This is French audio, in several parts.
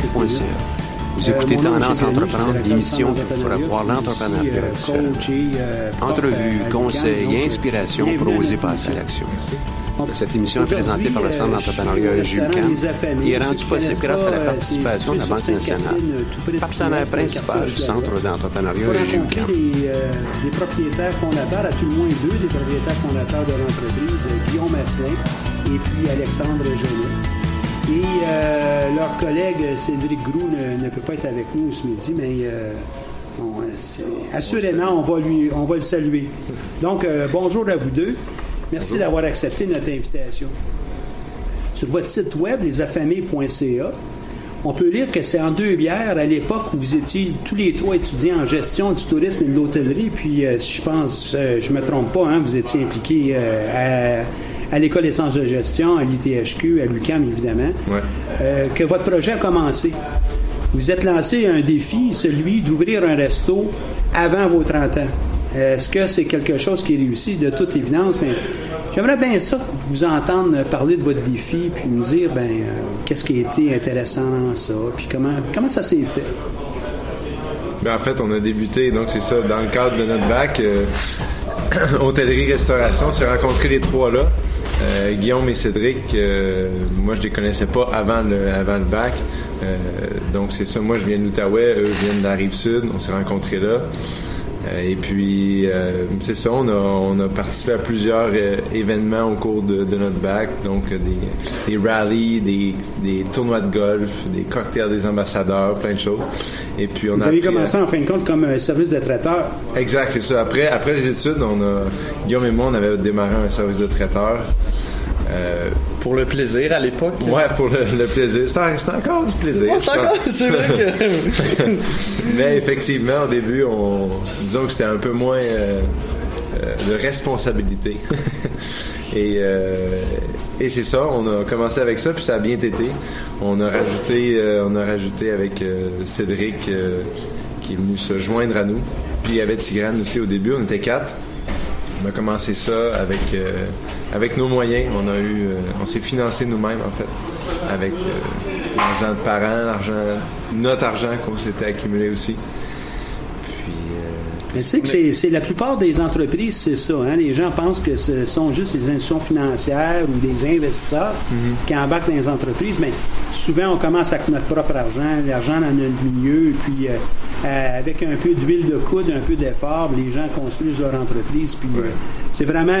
choc.ca. Vous Euh, écoutez Tendance Entreprendre, l'émission qui vous fera voir l'entrepreneuriat euh, différent. euh, Entrevues, euh, conseils et Donc, inspiration bienvenue pour oser passer à l'action. Cette émission est présentée par le Centre d'entrepreneuriat euh, Jules je suis au Cam restaurant Les Affamés. et est Ceux rendu qui possible grâce à la euh, participation de la Banque nationale. Euh, Partenaire principal du Centre d'entrepreneuriat Pour Jules rencontrer Cam. des, euh, des propriétaires fondateurs, à tout le moins deux des propriétaires fondateurs de l'entreprise, euh, Guillaume Asselin et puis Alexandre Genet. Et euh, leur collègue Cédric Groux ne, ne peut pas être avec nous ce midi, mais euh, euh, assurément, on va, lui, on va le saluer. Donc, euh, bonjour à vous deux. Merci d'avoir accepté notre invitation. Sur votre site web, lesaffamés.ca, on peut lire que c'est en deux bières à l'époque où vous étiez tous les trois étudiants en gestion du tourisme et de l'hôtellerie. Puis, si je pense, je me trompe pas, hein, vous étiez impliqués à, à l'école des sciences de gestion, à l'ITHQ, à l'UCAM évidemment, euh, que votre projet a commencé. Vous êtes lancé un défi, celui d'ouvrir un resto avant vos 30 ans. Est-ce que c'est quelque chose qui est réussi de toute évidence? Ben, J'aimerais bien ça, vous entendre parler de votre défi, puis me dire, ben, euh, qu'est-ce qui a été intéressant dans ça, puis comment, comment ça s'est fait? Ben, en fait, on a débuté, donc c'est ça, dans le cadre de notre bac, euh, hôtellerie-restauration, on s'est rencontrés les trois là. Euh, Guillaume et Cédric, euh, moi je les connaissais pas avant le, avant le bac. Euh, donc c'est ça, moi je viens de eux viennent de la rive sud, on s'est rencontrés là. Euh, et puis, euh, c'est ça, on a, on a participé à plusieurs euh, événements au cours de, de notre bac, donc des, des rallyes, des, des tournois de golf, des cocktails des ambassadeurs, plein de choses. Et puis on Vous a avez à- commencé en fin de compte comme un service de traiteur. Exact, c'est ça. Après, après les études, on a, Guillaume et moi, on avait démarré un service de traiteur. Euh, Pour le plaisir à l'époque? ouais, pour le, le plaisir. C'est en- c'est encore du plaisir. C'est encore- vrai que. Mais effectivement, au début, on, disons que c'était un peu moins, euh, euh, de responsabilité. et et c'est ça, on a commencé avec ça, puis ça a bien été. On a rajouté, on a rajouté avec Cédric qui est venu se joindre à nous. Puis il y avait Tigrane aussi au début, on était quatre. On a commencé ça avec avec nos moyens. On a eu, on s'est financé nous-mêmes en fait, avec l'argent de parents, l'argent, notre argent qu'on s'était accumulé aussi. Mais tu sais que c'est la plupart des entreprises, c'est ça. Hein? Les gens pensent que ce sont juste des institutions financières ou des investisseurs Mm-hmm. qui embarquent dans les entreprises. Mais souvent, on commence avec notre propre argent, l'argent dans notre milieu, et puis euh, euh, avec un peu d'huile de coude, un peu d'effort, les gens construisent leur entreprise. Puis euh, c'est vraiment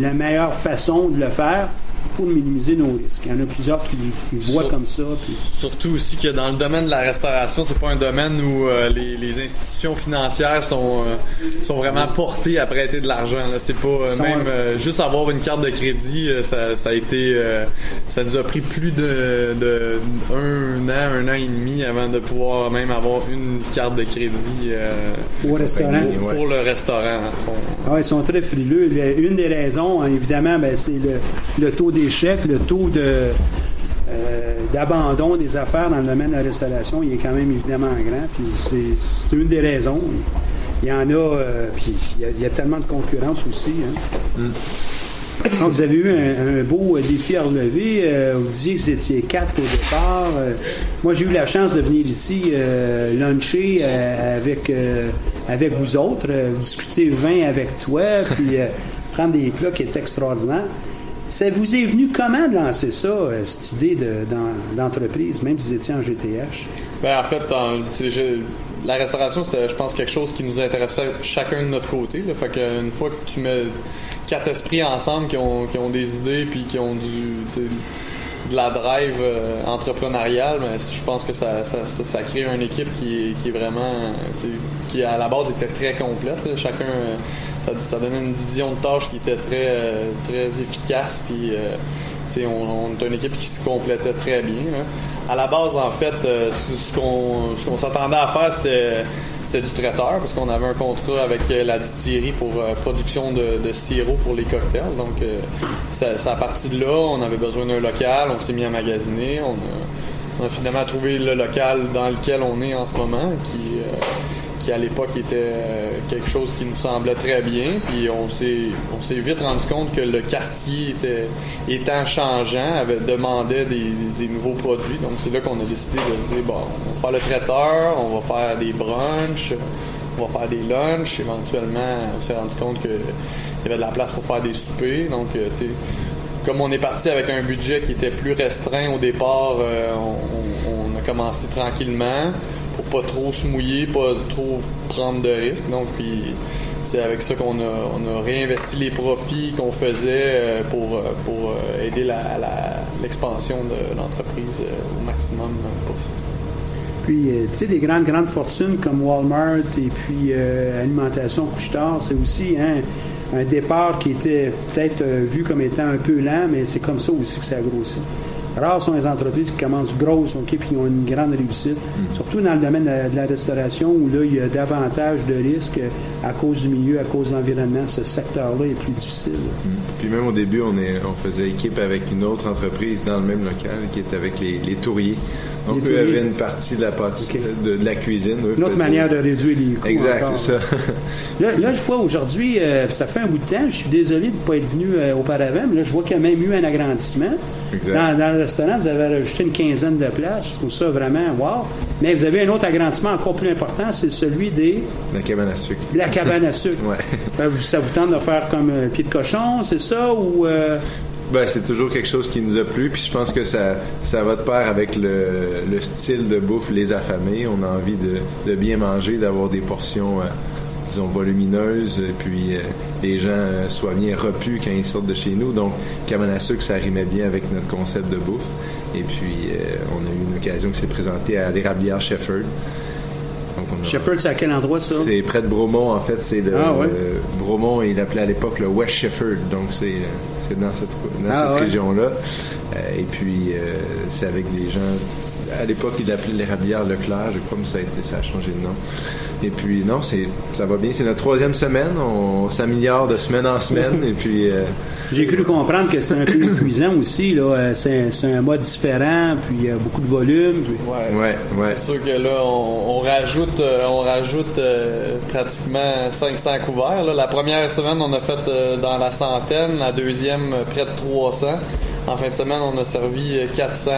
la, meilleure façon de le faire pour minimiser nos risques. Il y en a plusieurs qui, qui voient Sur- comme ça. puis- Surtout aussi que dans le domaine de la restauration, c'est pas un domaine où euh, les, les institutions financières sont euh, sont vraiment portées à prêter de l'argent. C'est pas euh, même euh, juste avoir une carte de crédit, euh, ça, ça a été euh, ça nous a pris plus de, de un an, un an et demi avant de pouvoir même avoir une carte de crédit euh, Au restaurant. pour le restaurant. en fond. Ah ils sont très frileux. Le- Une des raisons, hein, évidemment, ben, c'est le, le taux d'échec, le taux de euh, d'abandon des affaires dans le domaine de la restauration, il est quand même évidemment grand. Puis c'est, c'est une des raisons. Il y en a, euh, puis il y a, il y a tellement de concurrence aussi. hein. Donc, vous avez eu un, un beau euh, défi à relever. Euh, vous disiez que vous étiez quatre au départ. Moi, j'ai eu la chance de venir ici luncher avec, avec vous autres, discuter vin avec toi, puis prendre des plats qui étaient extraordinaires. Ça vous est venu comment de lancer ça, euh, cette idée de- d'en- d'entreprise, même si vous étiez en GTH? Ben, en fait, la restauration, c'était, je pense, quelque chose qui nous intéressait chacun de notre côté. Là. Fait fois que tu mets quatre esprits ensemble qui ont, qui ont des idées puis qui ont du, de la drive euh, entrepreneuriale, ben, je pense que ça, ça, ça, crée une équipe qui, qui est vraiment, qui à la base était très complète. Chacun, euh, ça, donnait une division de tâches qui était très, euh, très efficace. Puis, euh, on, on est une équipe qui se complétait très bien. À la base, en fait, euh, ce qu'on s'attendait à faire, c'était du traiteur, parce qu'on avait un contrat avec la distillerie pour production de, sirop pour les cocktails. Donc, c'est à partir de là, on avait besoin d'un local, on s'est mis à magasiner, on a, on a finalement trouvé le local dans lequel on est en ce moment, qui, qui à l'époque était euh, quelque chose qui nous semblait très bien. Puis on s'est on s'est vite rendu compte que le quartier était étant changeant, avait demandait des, nouveaux produits. Donc c'est là qu'on a décidé de dire bon, on va faire le traiteur, on va faire des brunchs, on va faire des lunchs. Éventuellement, on s'est rendu compte que il y avait de la place pour faire des soupers. Donc euh, tu sais, comme on est parti avec un budget qui était plus restreint au départ, euh, on a commencé tranquillement pour pas trop se mouiller, pas trop prendre de risques. Donc, puis c'est avec ça qu'on a, réinvesti les profits qu'on faisait euh, pour, euh, euh, aider l'expansion de l'entreprise au maximum possible. Puis, tu sais, des grandes, grandes fortunes comme Walmart et puis Alimentation Couche-Tard, c'est aussi hein, un départ qui était peut-être vu comme étant un peu lent, mais c'est comme ça aussi que ça a grossi. Rares sont les entreprises qui commencent grosses, OK, puis qui ont une grande réussite. Surtout dans le domaine de la, de la restauration, où là, il y a davantage de risques euh, à cause du milieu, à cause de l'environnement. Ce secteur-là est plus difficile. Puis même au début, on, est, on faisait équipe avec une autre entreprise dans le même local qui était avec les, les touriers. Donc, eux touriers. avaient une partie de la pâtisserie, de, de la cuisine. Eux Une autre faisaient- manière de réduire les coûts. Exact, c'est ça. Là, là, je vois aujourd'hui, euh, ça fait un bout de temps, je suis désolé de ne pas être venu euh, auparavant, mais là, je vois qu'il y a même eu un agrandissement. Exact. Dans, dans le restaurant, vous avez rajouté une quinzaine de places. Je trouve ça vraiment wow. Mais vous avez un autre agrandissement encore plus important, c'est celui des La cabane à sucre. la cabane à sucre. Ouais. Ça, vous, ça vous tente de faire comme un pied de cochon, c'est ça? Ou euh, Ben, c'est toujours quelque chose qui nous a plu, puis je pense que ça, ça va de pair avec le, le style de bouffe Les Affamés. On a envie de, bien manger, d'avoir des portions, euh, disons, volumineuses, et puis euh, les gens euh, soient bien repus quand ils sortent de chez nous. Donc, cabane ça rimait bien avec notre concept de bouffe. Et puis, on a eu une occasion qui s'est présentée à l'érablière Shefford. A- Shefford, c'est à quel endroit ça? c'est près de Bromont, en fait. C'est le Ah, ouais. Bromont, il appelait à l'époque le West Shefford. Donc, c'est euh, c'est dans cette, dans Ah, cette ouais. région-là. Euh, et puis, euh, c'est avec des gens. À l'époque, il l'appelait l'érablière Leclerc, je crois, mais ça a, été, ça a changé de nom. Et puis non, c'est ça va bien. C'est notre troisième semaine. On s'améliore de semaine en semaine. et puis euh, J'ai cru comprendre que c'était un peu épuisant aussi. Là, Euh, c'est, c'est un mode différent, puis il y a beaucoup de volume. puis- Ouais. ouais, ouais. C'est sûr que là, on, on rajoute, on rajoute euh, pratiquement 500 couverts. là. La première semaine, on a fait euh, dans la centaine. La deuxième, près de 300. En fin de semaine, on a servi euh, 400,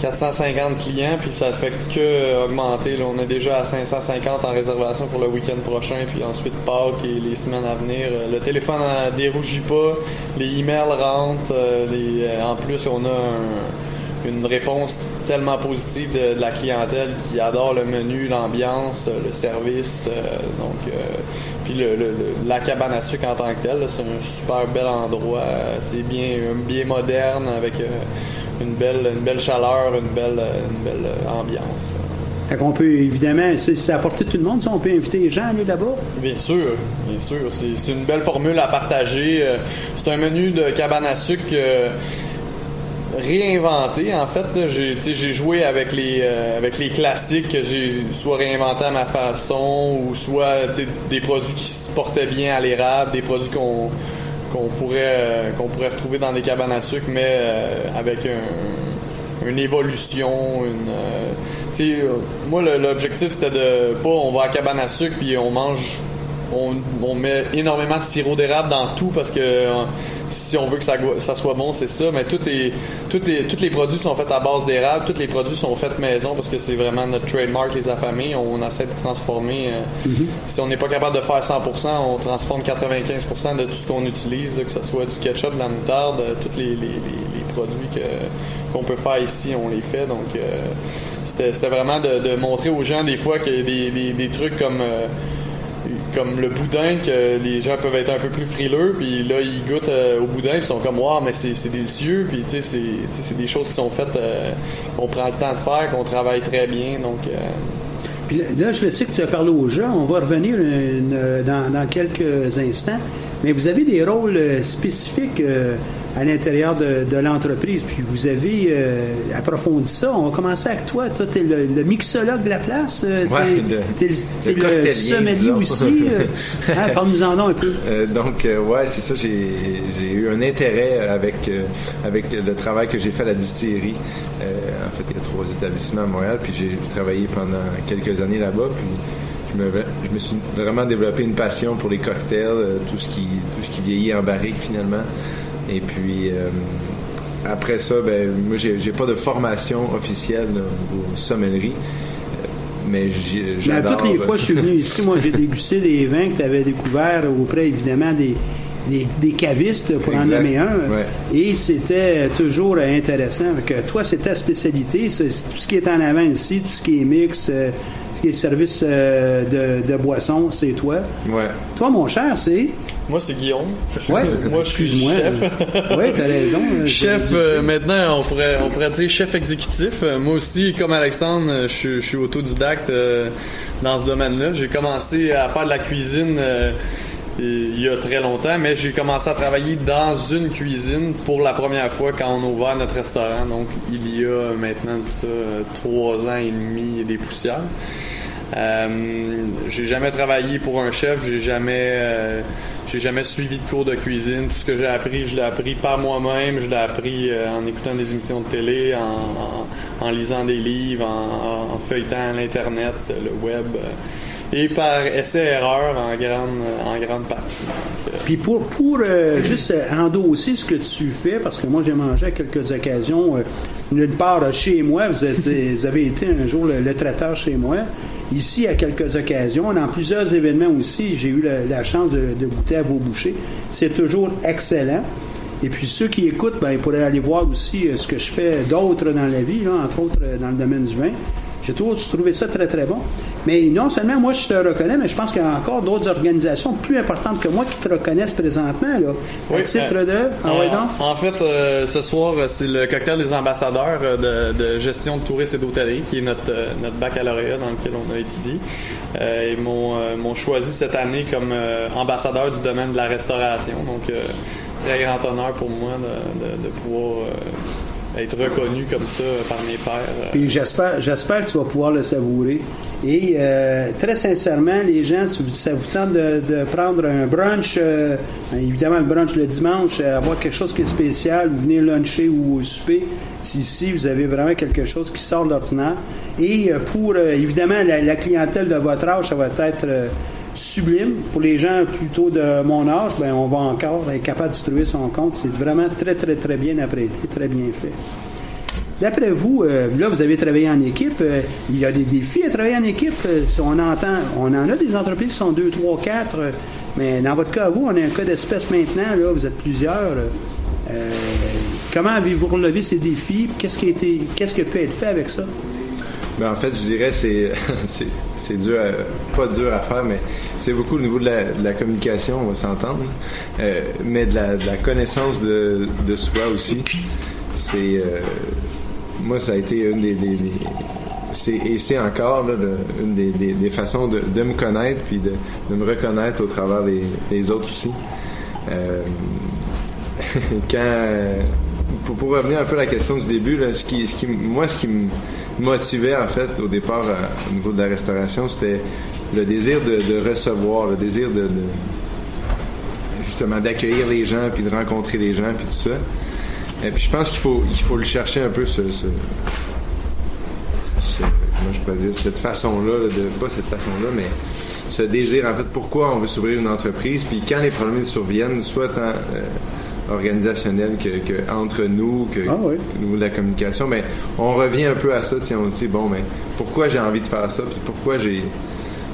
450 clients, puis ça fait que euh, augmenter. On est déjà à 550 en réservation pour le week-end prochain, puis ensuite Pâques et les semaines à venir. Euh, Le téléphone ne dérougit pas, les emails rentrent. euh, euh, en plus, on a un- une réponse tellement positive de, la clientèle qui adore le menu, l'ambiance, euh, le service. euh, donc, euh, puis la cabane à sucre en tant que telle, c'est un super bel endroit, euh, bien, bien moderne avec euh, une belle, une belle chaleur, une belle, une belle euh, ambiance. Fait qu'on peut évidemment, c'est, à la portée de tout le monde, ça, on peut inviter les gens à aller là-bas. Bien sûr, bien sûr. C'est, une belle formule à partager. Euh, C'est un menu de cabane à sucre euh, réinventé. En fait, j'ai, joué avec les, euh, avec les classiques que j'ai soit réinventé à ma façon ou soit des produits qui se portaient bien à l'érable, des produits qu'on qu'on pourrait euh, qu'on pourrait retrouver dans des cabanes à sucre, mais euh, avec un- une évolution, une euh, moi l'objectif c'était de pas on va à cabane à sucre puis on mange on, on met énormément de sirop d'érable dans tout parce que si on veut que ça, ça soit bon, c'est ça. Mais tout est, tout est, tous les produits sont faits à base d'érable. Tous les produits sont faits maison parce que c'est vraiment notre trademark, les affamés. On essaie de transformer. euh, Si on n'est pas capable de faire 100%, on transforme 95% de tout ce qu'on utilise, là, que ce soit du ketchup, de la moutarde, euh, tous les, les- les- les produits que- qu'on peut faire ici, on les fait. Donc, euh, c'était vraiment de, de montrer aux gens des fois des, des- des trucs comme euh, comme le boudin que les gens peuvent être un peu plus frileux puis là ils goûtent euh, au boudin ils sont comme wow mais c'est délicieux puis tu sais c'est des choses qui sont faites euh, qu'on prend le temps de faire qu'on travaille très bien donc euh, Puis là, je sais que tu as parlé aux gens. On va revenir dans, quelques instants. Mais vous avez des rôles spécifiques à l'intérieur de, de l'entreprise. Puis vous avez euh, approfondi ça. On va commencer avec toi. Toi, tu es le, le mixologue de la place. Euh, Ouais, t'es t'es le le, sommelier aussi. euh. Hein, Parle-nous en un peu. Donc, ouais, c'est ça. J'ai eu un intérêt avec, avec le travail que j'ai fait à la distillerie. En fait, il y a trois établissements à Montréal, puis j'ai travaillé pendant quelques années là-bas. Puis je me, je me suis vraiment développé une passion pour les cocktails, tout ce qui tout ce qui vieillit en barrique finalement. Et puis euh, après ça, ben moi j'ai pas de formation officielle là, au niveau sommellerie. Euh, Mais j'ai- Mais à j'adore. toutes les fois que je suis venu ici, moi, j'ai dégusté des vins que tu avais découverts auprès, évidemment, des, des, des cavistes, pour en nommer un. Ouais. Et c'était toujours intéressant. Que toi, c'est ta spécialité. C'est tout ce qui est en avant ici, tout ce qui est mix, euh, ce qui est service euh, de, de boisson, c'est toi. Ouais. Toi, mon cher, c'est... moi c'est Guillaume Ouais. moi je suis Excuse-moi. chef Oui, t'as raison. euh, chef euh, maintenant on pourrait on pourrait dire chef exécutif Euh, moi aussi comme Alexandre euh, je, suis- je suis autodidacte dans ce domaine-là j'ai commencé à faire de la cuisine il y a très longtemps mais j'ai commencé à travailler dans une cuisine pour la première fois quand on a ouvert notre restaurant donc il y a maintenant de ça trois ans et demi et des poussières euh, j'ai jamais travaillé pour un chef, j'ai jamais euh, j'ai jamais suivi de cours de cuisine. Tout ce que j'ai appris, je l'ai appris par moi-même, je l'ai appris euh, en écoutant des émissions de télé, en, en- en lisant des livres, en, en feuilletant l'internet, le web euh, et par essai-erreur en grande en grande partie. Puis pour, pour euh, juste endosser ce que tu fais, parce que moi j'ai mangé à quelques occasions, d'une part chez moi, vous, êtes- vous avez été un jour le, le traiteur chez moi, ici à quelques occasions, dans plusieurs événements aussi, j'ai eu la, chance de, goûter à vos bouchées. C'est toujours excellent. Et puis ceux qui écoutent, ben, ils pourraient aller voir aussi euh, ce que je fais d'autres dans la vie, entre autres euh, dans le domaine du vin. J'ai toujours trouvé ça très très bon. Mais non seulement moi je te reconnais, mais je pense qu'il y a encore d'autres organisations plus importantes que moi qui te reconnaissent présentement. Là, Oui, titre euh, de. Ah ouais, en, fait, euh, ce soir, euh, c'est le cocktail des ambassadeurs euh, de, de gestion de tourisme et d'hôtellerie, qui est notre, notre baccalauréat dans lequel on a étudié. Euh, ils m'ont choisi cette année comme ambassadeur du domaine de la restauration. Donc, très grand honneur pour moi de, de- de pouvoir être reconnu comme ça par mes pairs. euh. Puis j'espère, j'espère que tu vas pouvoir le savourer. Et euh, très sincèrement, les gens, si ça vous tente de, de prendre un brunch, euh, évidemment le brunch le dimanche, avoir quelque chose qui est spécial, vous venez luncher ou souper, si ici vous avez vraiment quelque chose qui sort de l'ordinaire. Et pour, évidemment, la, clientèle de votre âge, ça va être sublime. Pour les gens plutôt de mon âge, ben, on va encore être capable de distribuer son compte. C'est vraiment très, très, très bien apprêté, très bien fait. D'après vous, euh, là, vous avez travaillé en équipe. euh, il y a des défis à travailler en équipe? euh, on entend, on en a des entreprises qui sont deux, trois, quatre. euh, mais dans votre cas, vous, on a un cas d'espèce maintenant. Là, vous êtes plusieurs. comment avez-vous relevé ces défis? Qu'est-ce qui a qu'est-ce qui peut être fait avec ça? Ben, en fait, je dirais c'est c'est dur, à- pas dur à faire, mais c'est beaucoup au niveau de la, de la communication, on va s'entendre, euh, mais de la, connaissance de, de soi aussi. C'est euh, moi, ça a été une des, des- et c'est encore une des, des- des façons de, de me connaître puis de, de me reconnaître au travers des, des autres aussi. Euh, quand pour, pour revenir un peu à la question du début, ce qui, ce qui, moi, ce qui me motivait en fait au départ euh, au niveau de la restauration, c'était le désir de, recevoir, le désir de, justement d'accueillir les gens, puis de rencontrer les gens, puis tout ça. Et puis je pense qu'il faut, il faut le chercher un peu ce, ce, comment je pourrais dire, cette façon-là, là, de, pas cette façon-là, mais ce désir, en fait, pourquoi on veut s'ouvrir une entreprise, puis quand les problèmes surviennent, soit tant euh, organisationnels que, que entre nous, que Ah oui. au niveau de la communication, mais on revient un peu à ça, tiens, on se dit, bon, mais pourquoi j'ai envie de faire ça, puis pourquoi j'ai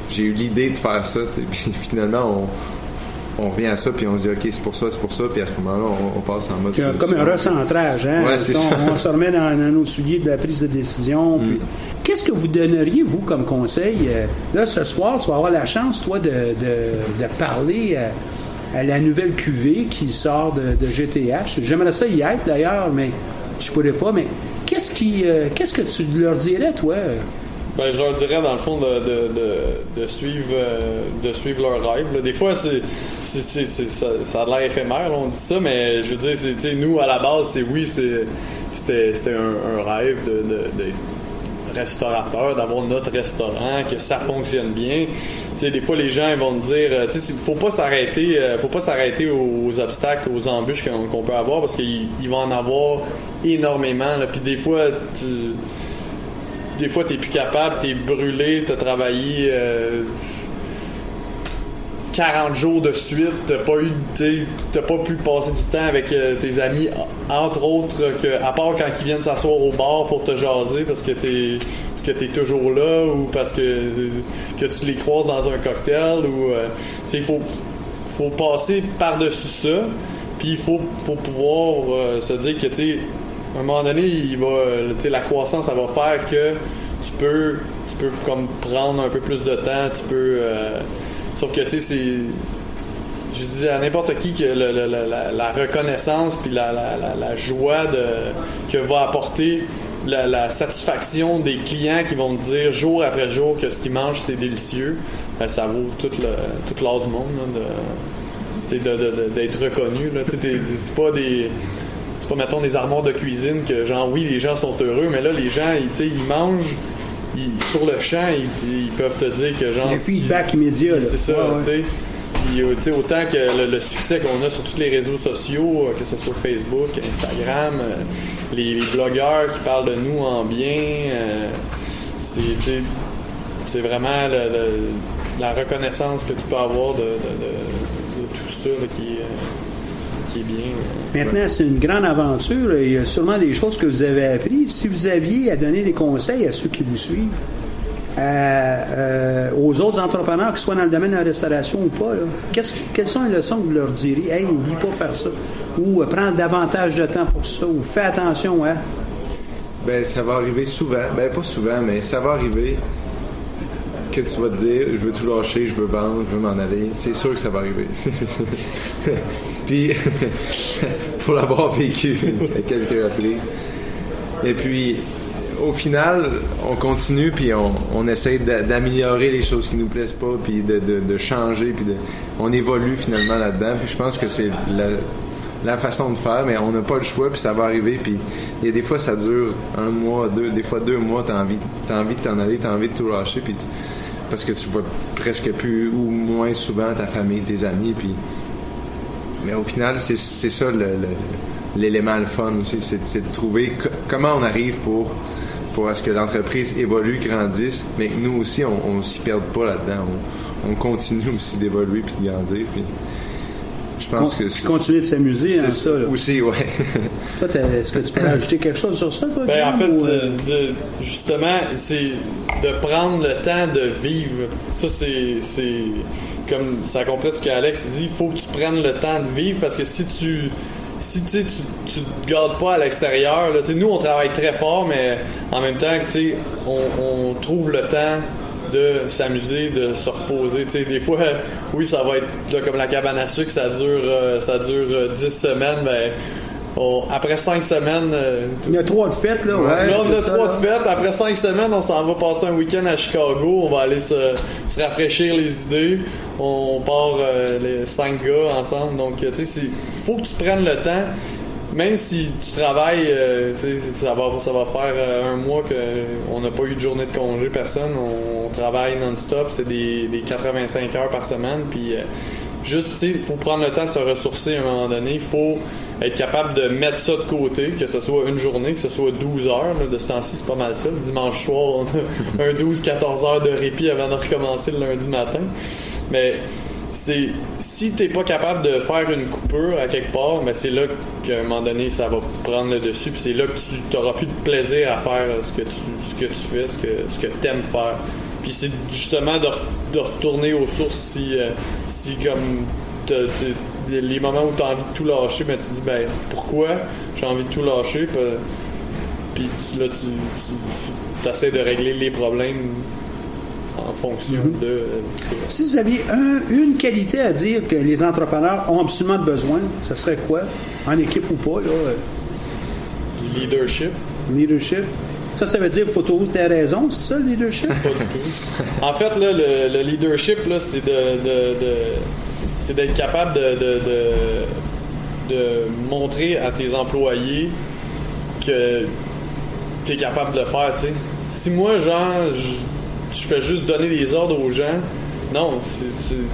j'ai eu l'idée de faire ça, tu sais, puis finalement, on, on revient à ça, puis on se dit, OK, c'est pour ça, c'est pour ça, puis à ce moment-là, on, on passe en mode... Euh, Comme un recentrage, hein? Ouais, on, se remet dans, dans nos souliers de la prise de décision. puis- Qu'est-ce que vous donneriez, vous, comme conseil? Euh, Là, ce soir, tu vas avoir la chance, toi, de, de, de parler à, à la nouvelle QV qui sort de, GTH. J'aimerais ça y être, d'ailleurs, mais je pourrais pas. Mais qu'est-ce qui, euh, qu'est-ce que tu leur dirais, toi? Ben, je leur dirais dans le fond de, de, de, suivre euh, de suivre leur rêve. là. Des fois, c'est, c'est, c'est- ça, ça a l'air éphémère, on dit ça, mais je veux dire, c'est, nous à la base, c'est oui, c'est, c'était, c'était un, rêve de, restaurateur, d'avoir notre restaurant, que ça fonctionne bien. Des fois, les gens vont me dire, euh, tu sais, faut pas s'arrêter, euh, faut pas s'arrêter aux, obstacles, aux embûches qu'on, peut avoir parce qu'il il va en avoir énormément. Puis des fois, tu, des fois, t'es plus capable, t'es brûlé, t'as travaillé euh, 40 jours de suite, t'as pas eu, t'as pas pu passer du temps avec euh, tes amis, entre autres, que, à part quand ils viennent s'asseoir au bar pour te jaser parce que t'es, parce que t'es toujours là ou parce que, que tu les croises dans un cocktail ou, euh, il faut, faut passer par-dessus ça, puis il faut, faut pouvoir euh, se dire que, tu à un moment donné, il va, la croissance, ça va faire que tu peux, tu peux comme prendre un peu plus de temps, tu peux, sauf que, tu sais, c'est, je dis à n'importe qui que le- la, reconnaissance puis la, la- joie que va apporter la, satisfaction des clients qui vont te dire jour après jour que ce qu'ils mangent c'est délicieux, ben, ça vaut tout l'or du monde là, de, d'être reconnu. C'est pas des c'est pas mettons des armoires de cuisine que genre oui les gens sont heureux mais là les gens ils, ils mangent ils- sur le champ ils, ils peuvent te dire que genre Le feedback immédiat, c'est ça Ouais, ouais. tu sais puis, euh, tu sais, autant que le, le succès qu'on a sur tous les réseaux sociaux, euh, que ce soit Facebook, Instagram, euh, les, les blogueurs qui parlent de nous en bien, euh, c'est, vraiment le- le- la reconnaissance que tu peux avoir de, de- de- de tout ça là, qui, est, euh, qui est bien. euh. Maintenant, c'est une grande aventure. Il y a sûrement des choses que vous avez apprises. Si vous aviez à donner des conseils à ceux qui vous suivent, à, euh, aux autres entrepreneurs qui soient dans le domaine de la restauration ou pas, là, quelles sont les leçons que vous leur diriez? Hey, n'oublie pas de faire ça. Ou euh, prends davantage de temps pour ça. Ou fais attention à. Ben, ça va arriver souvent. Ben, pas souvent, mais ça va arriver que tu vas te dire, je veux tout lâcher, je veux vendre, je veux m'en aller. C'est sûr que ça va arriver. puis, pour l'avoir vécu à quelques reprises. Et puis, au final, on continue, puis on, on essaie d'a- d'améliorer les choses qui nous plaisent pas, puis de, de- changer, puis de, on évolue finalement là-dedans. Puis je pense que c'est la, façon de faire, mais on n'a pas le choix, puis ça va arriver. Puis il y a des fois, ça dure un mois, deux, des fois deux mois, t'as envie, t'as envie de t'en aller, t'as envie de tout lâcher, puis tu- parce que tu vois presque plus ou moins souvent ta famille, tes amis, puis mais au final, c'est ça l'élément le fun aussi, c'est de trouver co- comment on arrive pour pour ce que l'entreprise évolue, grandisse, mais que nous aussi, on, on s'y perde pas là-dedans. On, on continue aussi d'évoluer puis de grandir. Puis je pense Con- que c'est- continuer de s'amuser, hein, c'est ça, là. Aussi, ouais. Toi, t'as- Est-ce que tu peux rajouter quelque chose sur ça, toi? Ben, en fait, ou, euh, de- de- justement, c'est de prendre le temps de vivre. Ça, c'est, c'est comme ça complète ce qu'Alex dit. Il faut que tu prennes le temps de vivre parce que si tu si tu sais, tu, te gardes pas à l'extérieur, là, tu sais, nous on travaille très fort, mais en même temps, tu sais, on, on trouve le temps de s'amuser, de se reposer. Tu sais, des fois, oui, ça va être là, comme la cabane à sucre, ça dure, euh, ça dure euh, 10 semaines. Ben, on- après 5 semaines, euh, Il y a trois de fêtes, là. Ouais, là, on a ça, trois là. de fêtes. Après cinq semaines, on s'en va passer un week-end à Chicago. On va aller se, se rafraîchir les idées. On part euh, les cinq gars ensemble. Donc, tu sais, c'est- faut que tu prennes le temps. Même si tu travailles, euh, ça va, ça va faire euh, un mois qu'on n'a pas eu de journée de congé, personne. On, travaille non-stop. C'est des, des 85 heures par semaine. Puis, euh, juste, il faut prendre le temps de se ressourcer à un moment donné. Il faut être capable de mettre ça de côté, que ce soit une journée, que ce soit 12 heures. de ce temps-ci, c'est pas mal ça. Le dimanche soir, on a un 12-14 heures de répit avant de recommencer le lundi matin. Mais c'est si t'es pas capable de faire une coupure à quelque part, mais c'est là qu'à un moment donné ça va prendre le dessus, puis c'est là que tu t'auras plus de plaisir à faire ce que tu ce que tu fais, ce que ce que t'aimes faire. Puis c'est justement de, de retourner aux sources si euh, si comme t'as- t'as- les moments où tu as envie de tout lâcher, ben tu dis ben pourquoi j'ai envie de tout lâcher, puis, puis tu- là tu, tu, essaies de régler les problèmes en fonction Mhm. de euh, ce que Si vous aviez un- une qualité à dire que les entrepreneurs ont absolument besoin, ce serait quoi? En équipe ou pas, là? du leadership. Leadership. Ça, ça veut dire faut toujours que t'aies raison, c'est ça, le leadership? Pas du tout. En fait, là, le, le leadership, là, c'est de, de- de- c'est d'être capable de, de, de, de montrer à tes employés que tu es capable de le faire, tu sais. Si moi, genre, je, je fais juste donner des ordres aux gens, non,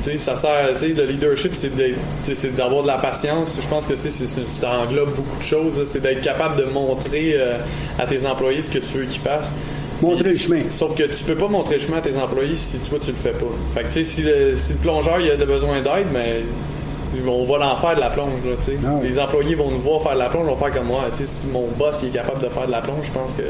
c'est- ça sert, le leadership, c'est d'avoir de la patience. Je pense que c'est- ça englobe beaucoup de choses. C'est d'être capable de montrer euh, à tes employés ce que tu veux qu'ils fassent. Montrer le chemin. Sauf que tu peux pas montrer le chemin à tes employés si toi tu le fais pas. Fait que tu sais, si le, si le plongeur il a besoin d'aide, mais on va l'en faire de la plonge là, tu sais. Ah Les employés vont nous voir faire de la plonge, vont faire comme moi. Tu sais, si mon boss il est capable de faire de la plonge, je pense que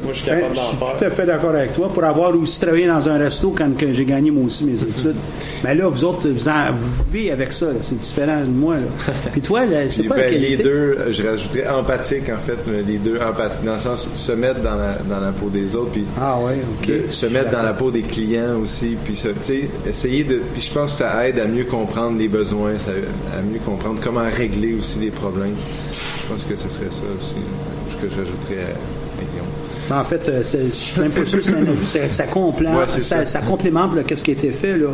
moi je suis capable Ben, d'en je faire. suis tout à fait d'accord avec toi. Pour avoir aussi travaillé dans un resto quand j'ai gagné moi aussi mes études. Mais là, vous autres, vous, en, vous vivez avec ça. C'est différent de moi. Là. Puis toi, là, c'est pas la ben, les deux, je rajouterais empathique en fait, mais les deux empathiques dans le sens se mettre dans la, dans la peau des autres, puis Ah ouais, ok. de Je se mettre dans la peau des clients aussi, puis ça, tu sais, essayer de, puis je pense que ça aide à mieux comprendre les besoins, ça, à mieux comprendre comment régler aussi les problèmes. Je pense que ce serait ça aussi ce que j'ajouterais à, à Guillaume. Ben, En fait, euh, c'est- je suis même pas sûr que ça, ça, complémente, Ouais, c'est ça, ça. Ça complémente là, qu'est-ce qui a été fait. Là.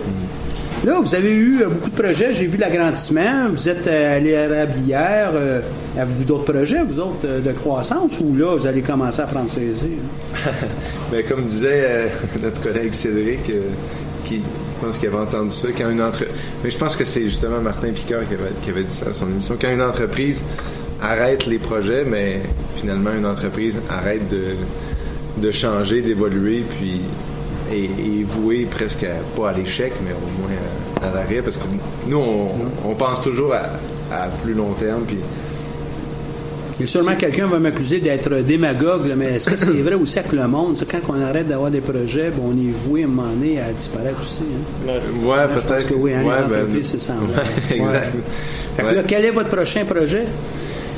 Là, vous avez eu euh, beaucoup de projets. J'ai vu l'agrandissement. Vous êtes euh, allé à Rablière. Euh, Avez-vous d'autres projets, vous autres, de croissance, ou là, vous allez commencer à prendre saisir? Mais comme disait euh, notre collègue Cédric, euh, qui je pense qu'il avait entendu ça, quand une entre... Mais je pense que c'est justement Martin Picard qui avait, dit ça à son émission. Quand une entreprise arrête les projets, mais finalement une entreprise arrête de, changer, d'évoluer, puis est, est vouée presque pas à l'échec, mais au moins à, l'arrêt, parce que nous, on, on pense toujours à, à plus long terme, puis Et sûrement quelqu'un va m'accuser d'être démagogue, là, mais est-ce que c'est vrai aussi avec le monde? ça, quand on arrête d'avoir des projets, ben, on est voué à un moment donné à disparaître aussi. Hein? Ça. Ouais, peut-être. que oui, hein, Ouais, les ben, c'est ça. ouais, exact. Fait que Ouais. là, quel est votre prochain projet?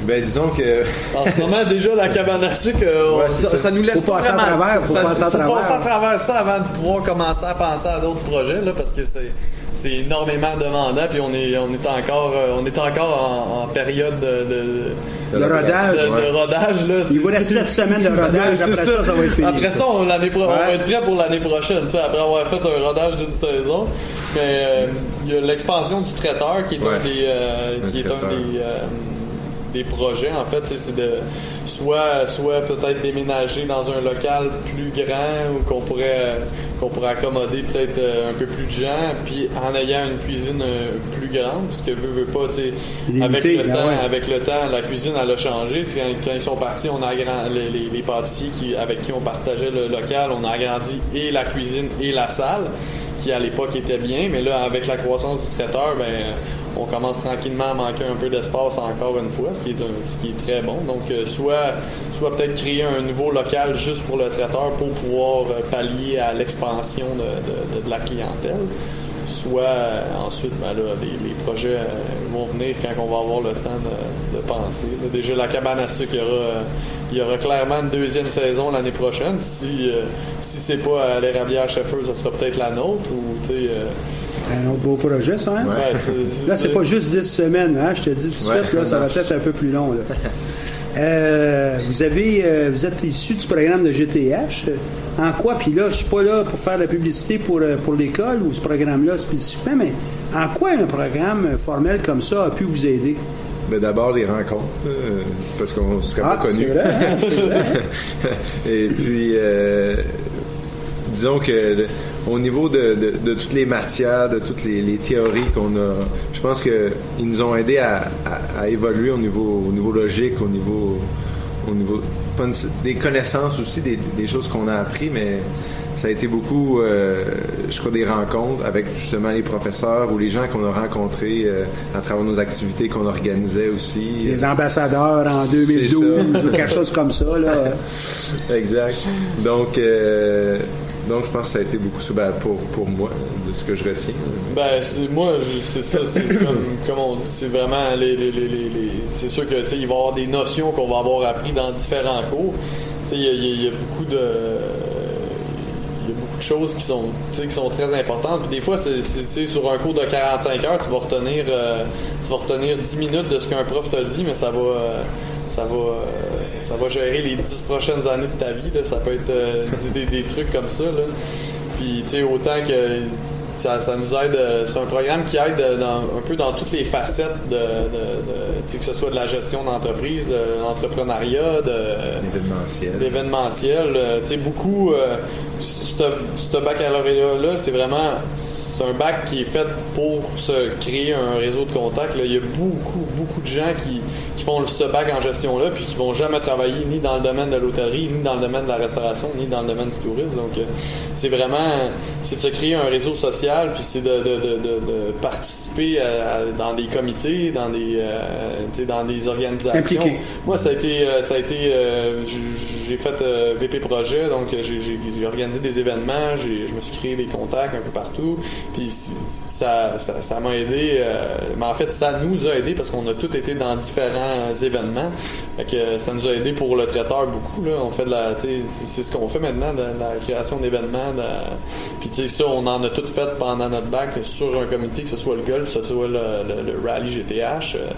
Ben, disons que. En ce moment, déjà, la cabane à sucre, euh, on- Ouais, c'est ça, ça. ça nous laisse Faut pas passer à vraiment... travers, faut ça- passer à faut travers. passer à travers ça avant de pouvoir commencer à penser à d'autres projets, là, parce que c'est c'est énormément demandant, puis on est, on est encore, euh, on est encore en, en période de... rodage. de, de rodage là, Il vous reste c'est- sept semaines de rodage, c'est après ça, ça va être fini. Après ça, on, l'année pro- on va être prêt pour l'année prochaine, tu sais, après avoir fait un rodage d'une saison. Mais euh, il y a l'expansion du traiteur qui est Ouais. un des, euh, qui est un des, euh, des projets, en fait, c'est de soit, soit peut-être déménager dans un local plus grand ou qu'on pourrait, qu'on pourrait accommoder peut-être euh, un peu plus de gens, puis en ayant une cuisine euh, plus grande, parce que veut, veut pas, Limité, avec le ben temps, ouais. avec le temps, la cuisine elle a changé. Quand, quand ils sont partis, on a agrandi les, les, les pâtissiers qui, avec qui on partageait le local, on a agrandi et la cuisine et la salle, qui à l'époque était bien, mais là avec la croissance du traiteur, ben on commence tranquillement à manquer un peu d'espace encore une fois, ce qui est, très bon. Donc, euh, soit, soit peut-être créer un nouveau local juste pour le traiteur pour pouvoir euh, pallier à l'expansion de, la clientèle. Soit euh, ensuite, ben là, les, projets vont venir quand on va avoir le temps de, penser. Déjà, la cabane à sucre, il y aura, clairement une deuxième saison l'année prochaine. Si, si c'est pas à l'érablière chauffeur, ça sera peut-être la nôtre Un autre beau projet, ça, hein? Ouais, c'est- c'est- là, c'est pas juste 10 semaines, hein? Je te dis tout de Ouais, suite, là, ça va non. être un peu plus long, là. Euh, vous avez, euh, vous êtes issu du programme de GTH. En quoi, puis là, je suis pas là pour faire la publicité pour, euh, pour l'école ou ce programme-là spécifiquement, mais en quoi un programme formel comme ça a pu vous aider? Ben, D'abord les rencontres, parce qu'on ne serait Ah, pas connus. c'est vrai, hein, vrai. Et puis, disons que au niveau de, de- de toutes les matières, de toutes les, les théories qu'on a, je pense que ils nous ont aidés à, à- à évoluer au niveau, au niveau logique, au niveau, au niveau une- des connaissances aussi, des, des choses qu'on a appris, mais ça a été beaucoup, euh, je crois, des rencontres avec justement les professeurs ou les gens qu'on a rencontrés euh, à travers nos activités qu'on organisait aussi. Les ambassadeurs en C'est 2012 ça. ou quelque chose comme ça, là. Exact. Donc, euh, donc je pense que ça a été beaucoup ça ben, pour, pour moi, de ce que je retiens. Ben, c'est, moi, c'est ça, c'est comme, comme on dit, c'est vraiment les, les, les, les- c'est sûr que, tu sais, il va y avoir des notions qu'on va avoir appris dans différents cours. Il y y a- il y a beaucoup de, il y a beaucoup de choses qui sont, qui sont très importantes. Puis des fois, c'est, sur un cours de 45 heures, tu vas retenir, euh, tu vas retenir 10 minutes de ce qu'un prof t'a dit, mais ça va, euh, ça va, euh, ça va gérer les 10 prochaines années de ta vie. Là. Ça peut être euh, des, des trucs comme ça. Là. Puis, tu sais, autant que ça, ça nous aide. euh, C'est un programme qui aide euh, dans- un peu dans toutes les facettes de, que ce soit de la gestion d'entreprise, de l'entrepreneuriat, de L'événementiel. sais, beaucoup. Euh, ce ce baccalauréat-là, c'est vraiment. C'est un bac qui est fait pour se créer un réseau de contacts. là. Il y a beaucoup, beaucoup de gens qui, qui font ce bac en gestion-là, puis qui vont jamais travailler ni dans le domaine de l'hôtellerie, ni dans le domaine de la restauration, ni dans le domaine du tourisme. Donc, euh, c'est vraiment, c'est de se créer un réseau social, puis c'est de, de, de, de, participer à- à- dans des comités, dans des, euh, dans des organisations. Moi, ça a été, euh, ça a été, j'ai- fait euh, VP projet, donc euh, j'ai- organisé des événements, je me suis créé des contacts un peu partout, puis ça, ça, ça m'a aidé. euh, mais en fait, ça nous a aidé parce qu'on a tous été dans différents événements. Ça nous a aidé pour le traiteur beaucoup. Là, on fait de la, c'est ce qu'on fait maintenant, de la création d'événements. Puis tu sais, ça, on en a tout fait pendant notre bac sur un comité, que ce soit le golf, que ce soit le, le- le rallye GTH. euh,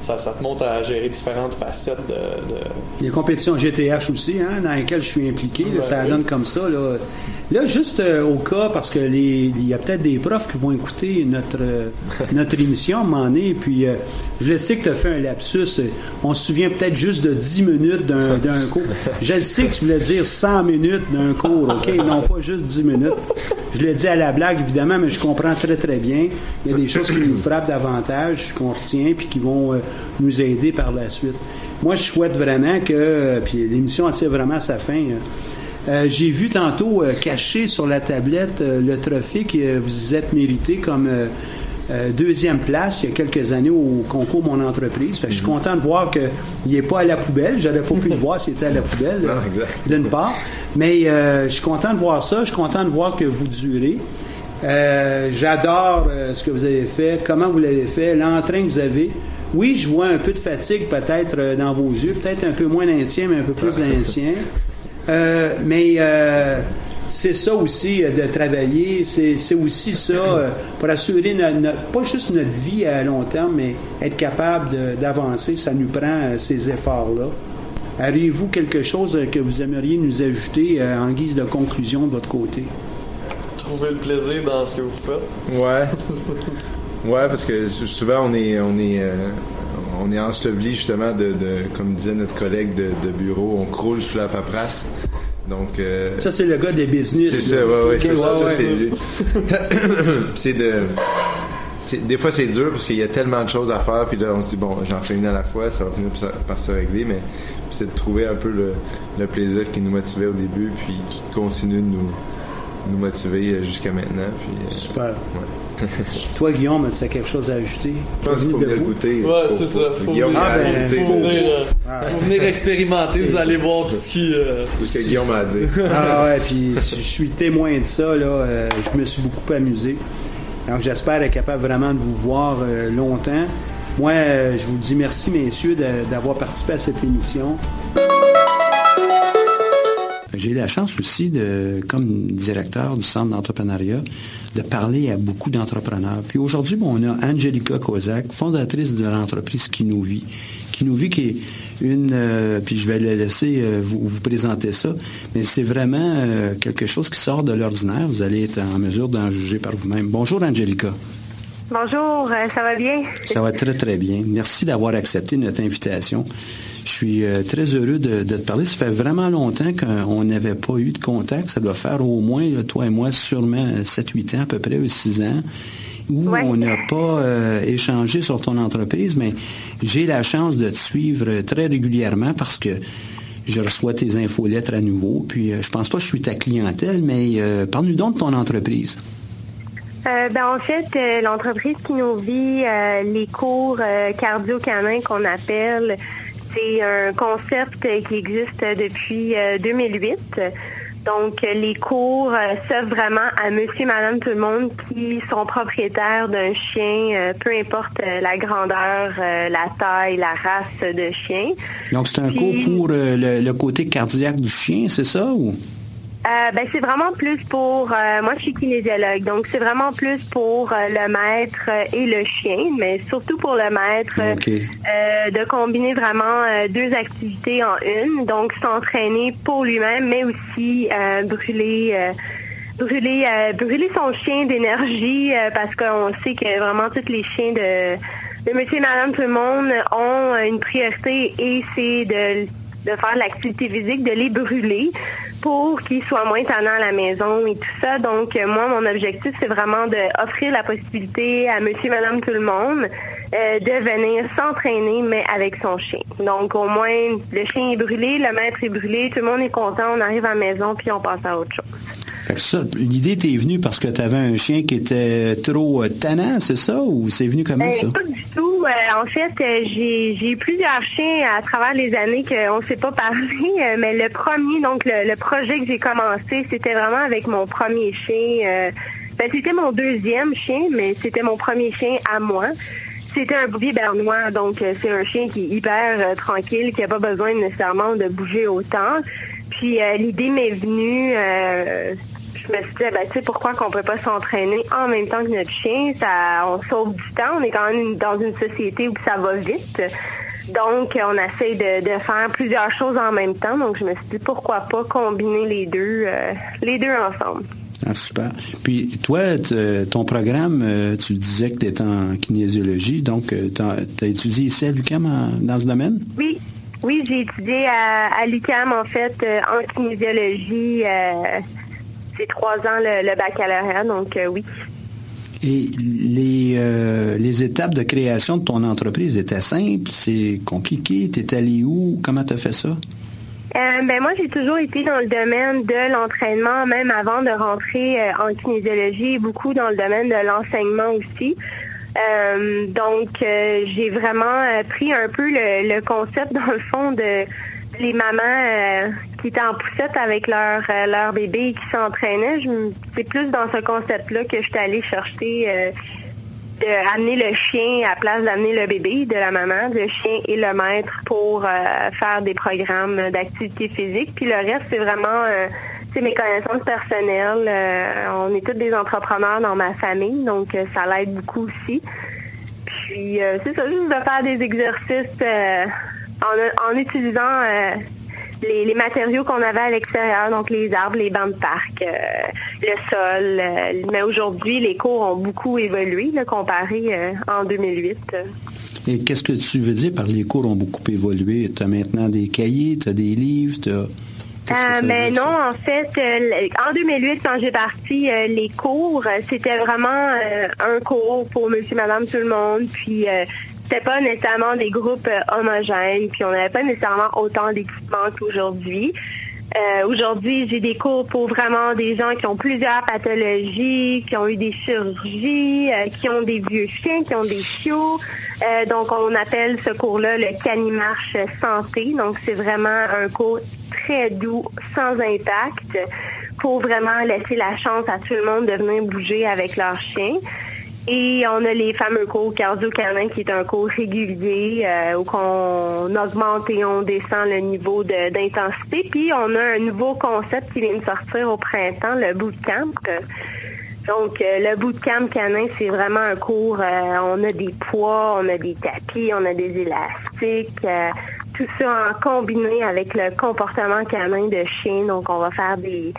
ça, ça te montre à gérer différentes facettes de, de- Les compétitions GTH aussi, hein, dans lesquelles je suis impliqué, là, ça oui. donne comme ça. Là, là juste euh, au cas, parce que les, il y a peut-être des profs qui vont écouter notre euh, notre émission à un moment donné, puis euh, je le sais que tu as fait un lapsus. euh, On se souvient peut-être juste de 10 minutes d'un d'un cours. Je le sais que tu voulais dire 100 minutes d'un cours, OK? Non pas juste 10 minutes. Je l'ai dit à la blague, évidemment, mais je comprends très, très bien. Il y a des choses qui nous frappent davantage, qu'on retient, puis qui vont euh, nous aider par la suite. Moi, je souhaite vraiment que, puis l'émission tire vraiment à sa fin. euh, euh, J'ai vu tantôt euh, caché sur la tablette euh, le trophée que vous êtes mérité comme euh, deuxième place il y a quelques années au concours Mon Entreprise. Fait que Je suis content de voir qu'il n'est pas à la poubelle. J'aurais pas pu le voir s'il était à la poubelle, d'une part. Mais je suis content de voir ça. Je suis content de voir que vous durez. J'adore ce que vous avez fait, comment vous l'avez fait, l'entrain que vous avez. Oui, je vois un peu de fatigue peut-être dans vos yeux, peut-être un peu moins d'ancien, mais un peu plus d'ancien. Euh, mais euh, c'est ça aussi euh, de travailler, c'est aussi ça euh, pour assurer notre, notre- pas juste notre vie à long terme, mais être capable d'avancer, ça nous prend euh, ces efforts-là. Auriez-vous quelque chose que vous aimeriez nous ajouter euh, en guise de conclusion de votre côté? trouver le plaisir dans ce que vous faites. Ouais. Ouais, parce que sou- souvent on est on est euh, on est enseveli justement de, de, comme disait notre collègue de, de bureau, on croule sous la paperasse. Donc, euh, Ça, c'est le gars des business. c'est ça, ouais, ouais, c'est ça, c'est de, des fois c'est dur parce qu'il y a tellement de choses à faire, puis là on se dit bon, j'en fais une à la fois, ça va finir par se- régler, mais c'est de trouver un peu le, le plaisir qui nous motivait au début, puis qui continue de nous, nous motiver euh, jusqu'à maintenant. Puis, euh, Super. ouais. Toi, Guillaume, tu as quelque chose à ajouter? Je pense qu'il faut venir goûter. Ouais, c'est ça. Faut Guillaume venir, Ah, ben, faut euh, Ah. faut venir expérimenter, vous allez voir tout ce qui... euh, tout ce que Guillaume a dit. Ah ouais, puis je suis témoin de ça, là. euh, je me suis beaucoup amusé. Donc j'espère être capable vraiment de vous voir euh, longtemps. Moi, euh, je vous dis merci, messieurs, d'avoir participé à cette émission. J'ai la chance aussi, de, comme directeur du Centre d'entrepreneuriat, de parler à beaucoup d'entrepreneurs. Puis aujourd'hui, bon, on a Angelica Kozak, fondatrice de l'entreprise Kinovie. Kinovie qui est une, euh, puis je vais la laisser euh, vous, vous présenter ça, mais c'est vraiment euh, quelque chose qui sort de l'ordinaire. Vous allez être en mesure d'en juger par vous-même. Bonjour Angelica. Bonjour, ça va bien? Ça va très, très bien. Merci d'avoir accepté notre invitation. Je suis euh, très heureux de, de te parler. Ça fait vraiment longtemps qu'on n'avait pas eu de contact. Ça doit faire au moins, là, toi et moi, sûrement 7-8 ans, à peu près, ou 6 ans, où Ouais. on n'a pas euh, échangé sur ton entreprise, mais j'ai la chance de te suivre très régulièrement parce que je reçois tes infolettres à nouveau. Puis euh, je pense pas que je suis ta clientèle, mais euh, parle-nous donc de ton entreprise. Ben, en fait, l'entreprise qui nous vit les cours cardio-canins qu'on appelle, c'est un concept qui existe depuis euh, 2008. Donc, euh, les cours euh, s'offrent vraiment à monsieur, madame, tout le monde qui sont propriétaires d'un chien, euh, peu importe la grandeur, la taille, la race de chien. Donc c'est un Puis- cours pour le, le côté cardiaque du chien, c'est ça? ou? Euh, ben, c'est vraiment plus pour, euh, moi je suis kinésiologue, donc c'est vraiment plus pour euh, le maître et le chien, mais surtout pour le maître, de combiner vraiment deux activités en une, donc s'entraîner pour lui-même, mais aussi brûler, brûler, brûler son chien d'énergie, parce qu'on sait que vraiment tous les chiens de, de monsieur et madame tout le monde ont une priorité et c'est de de faire de l'activité physique, de les brûler pour qu'ils soient moins tannants à la maison et tout ça. Donc, euh, moi, mon objectif, c'est vraiment d'offrir la possibilité à monsieur, madame, tout le monde euh, de venir s'entraîner, mais avec son chien. Donc, au moins, le chien est brûlé, le maître est brûlé, tout le monde est content, on arrive à la maison, puis on passe à autre chose. Fait que ça, l'idée t'est venue parce que tu avais un chien qui était trop euh, tannant, c'est ça? Ou c'est venu comment Euh, ça? Pas du tout. Euh, en fait, j'ai j'ai eu plusieurs chiens à travers les années qu'on ne s'est pas parlé, mais le premier, donc le, le projet que j'ai commencé, c'était vraiment avec mon premier chien. euh, ben, c'était mon deuxième chien, mais c'était mon premier chien à moi. C'était un bouvier bernois, donc euh, c'est un chien qui est hyper euh, tranquille, qui n'a pas besoin nécessairement de bouger autant. Puis euh, l'idée m'est venue, je me suis dit, ben, tu sais, pourquoi qu'on peut pas s'entraîner en même temps que notre chien? Ça, on sauve du temps. On est quand même dans une société où ça va vite. Donc, on essaie de, faire plusieurs choses en même temps. Donc, je me suis dit, pourquoi pas combiner les deux, les deux ensemble. Ah, super. Puis toi, t- ton programme, euh, tu disais que tu étais en kinésiologie, donc tu as, étudié ici à l'UQAM en- dans ce domaine? Oui, oui, j'ai étudié à, à l'UQAM, en fait, euh, en kinésiologie. euh, c'est trois ans le, le baccalauréat, donc euh, oui. Et les, euh, les étapes de création de ton entreprise étaient simples, c'est compliqué, tu es allé où, comment tu as fait ça? Euh, ben moi, j'ai toujours été dans le domaine de l'entraînement, même avant de rentrer euh, en kinésiologie, beaucoup dans le domaine de l'enseignement aussi. Euh, donc, j'ai vraiment pris un peu le, concept, dans le fond, de les mamans qui étaient en poussette avec leur, leur bébé et qui s'entraînaient. C'est plus dans ce concept-là que je suis allée chercher euh, de amener le chien à la place d'amener le bébé de la maman, le chien et le maître pour euh, faire des programmes d'activité physique. Puis le reste, c'est vraiment euh, mes connaissances personnelles. Euh, on est tous des entrepreneurs dans ma famille, donc euh, ça l'aide beaucoup aussi. Puis euh, c'est ça, juste de faire des exercices euh, en, utilisant euh, les, les matériaux qu'on avait à l'extérieur, donc les arbres, les bancs de parc, euh, le sol. euh, mais aujourd'hui, les cours ont beaucoup évolué là, comparé euh, en 2008. Et qu'est-ce que tu veux dire par les cours ont beaucoup évolué? Tu as maintenant des cahiers, tu as des livres, tu as... Euh, mais non, en fait, euh, en 2008, quand j'ai parti euh, les cours, c'était vraiment un cours pour monsieur, madame, tout le monde. Puis c'était pas nécessairement des groupes homogènes. Puis on n'avait pas nécessairement autant d'équipements qu'aujourd'hui. Aujourd'hui, j'ai des cours pour vraiment des gens qui ont plusieurs pathologies, qui ont eu des chirurgies, qui ont des vieux chiens, qui ont des chiots. donc, on appelle ce cours-là le Canimarche Santé. Donc, c'est vraiment un cours très doux, sans impact, pour vraiment laisser la chance à tout le monde de venir bouger avec leur chien. Et on a les fameux cours cardio-canin qui est un cours régulier euh, où on augmente et on descend le niveau d'intensité. Puis on a un nouveau concept qui vient de sortir au printemps, le bootcamp. Donc euh, le bootcamp canin, c'est vraiment un cours, euh, on a des poids, on a des tapis, on a des élastiques tout ça en combiné avec le comportement canin de chien. Donc, on va faire des,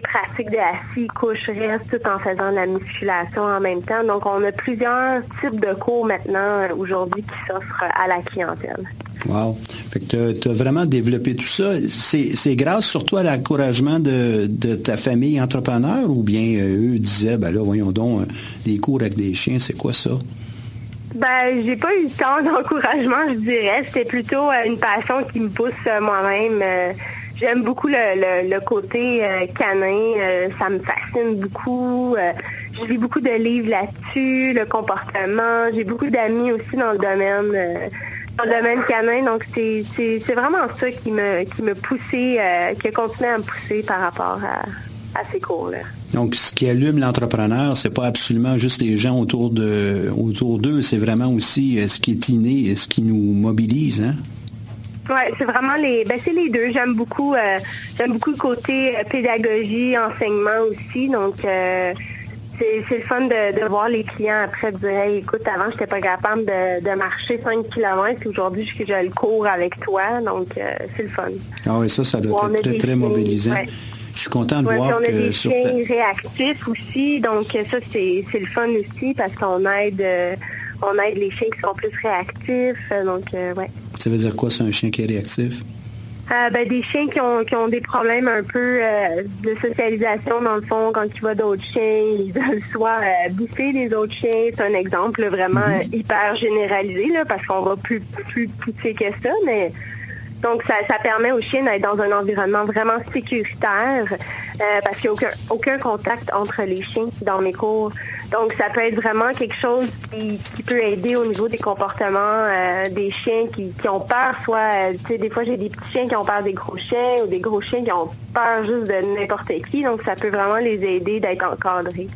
pratiques de assis, couche, reste, tout en faisant de la musculation en même temps. Donc, on a plusieurs types de cours maintenant, euh, aujourd'hui, qui s'offrent à la clientèle. Wow. Fait que tu as, vraiment développé tout ça. C'est grâce surtout à l'encouragement de, ta famille entrepreneur ou bien euh, eux disaient, ben là, voyons donc, euh, des cours avec des chiens, c'est quoi ça? Ben, j'ai pas eu tant d'encouragement, je dirais. C'était plutôt une passion qui me pousse moi-même. Euh, j'aime beaucoup le, côté canin. ça me fascine beaucoup. je lis beaucoup de livres là-dessus, le comportement. J'ai beaucoup d'amis aussi dans le domaine dans le domaine canin. Donc, c'est vraiment ça qui me, qui me poussait, qui a continué à me pousser par rapport à, à ces cours-là. Donc, ce qui allume l'entrepreneur, c'est pas absolument juste les gens autour de autour d'eux, c'est vraiment aussi euh, ce qui est inné, ce qui nous mobilise, hein? Oui, c'est vraiment les ben c'est les deux. J'aime beaucoup euh, j'aime beaucoup le côté euh, pédagogie, enseignement aussi. Donc c'est le fun de, voir les clients après dire écoute, avant j'étais pas capable de, marcher 5 km, aujourd'hui je, je le cours avec toi. Donc c'est le fun. Ah oui, ça, ça doit être très, très mobilisant. Je suis content de voir on a des chiens réactifs aussi, donc ça c'est le fun aussi parce qu'on aide euh, on aide les chiens qui sont plus réactifs, donc euh, ouais. Ça veut dire quoi c'est un chien qui est réactif? Euh, ben, des chiens qui ont, qui ont des problèmes un peu de socialisation, dans le fond, quand tu vois d'autres chiens, ils veulent soit bouffer les autres chiens. C'est un exemple vraiment mm-hmm. hyper généralisé, là, parce qu'on va plus, plus pousser que ça, mais donc, ça, permet aux chiens d'être dans un environnement vraiment sécuritaire euh, parce qu'il n'y a aucun, contact entre les chiens dans mes cours. Donc, ça peut être vraiment quelque chose qui, peut aider au niveau des comportements euh, des chiens qui, ont peur. Soit, euh, tu sais, des fois, j'ai des petits chiens qui ont peur des gros chiens ou des gros chiens qui ont peur juste de n'importe qui. Donc, ça peut vraiment les aider d'être encadrés.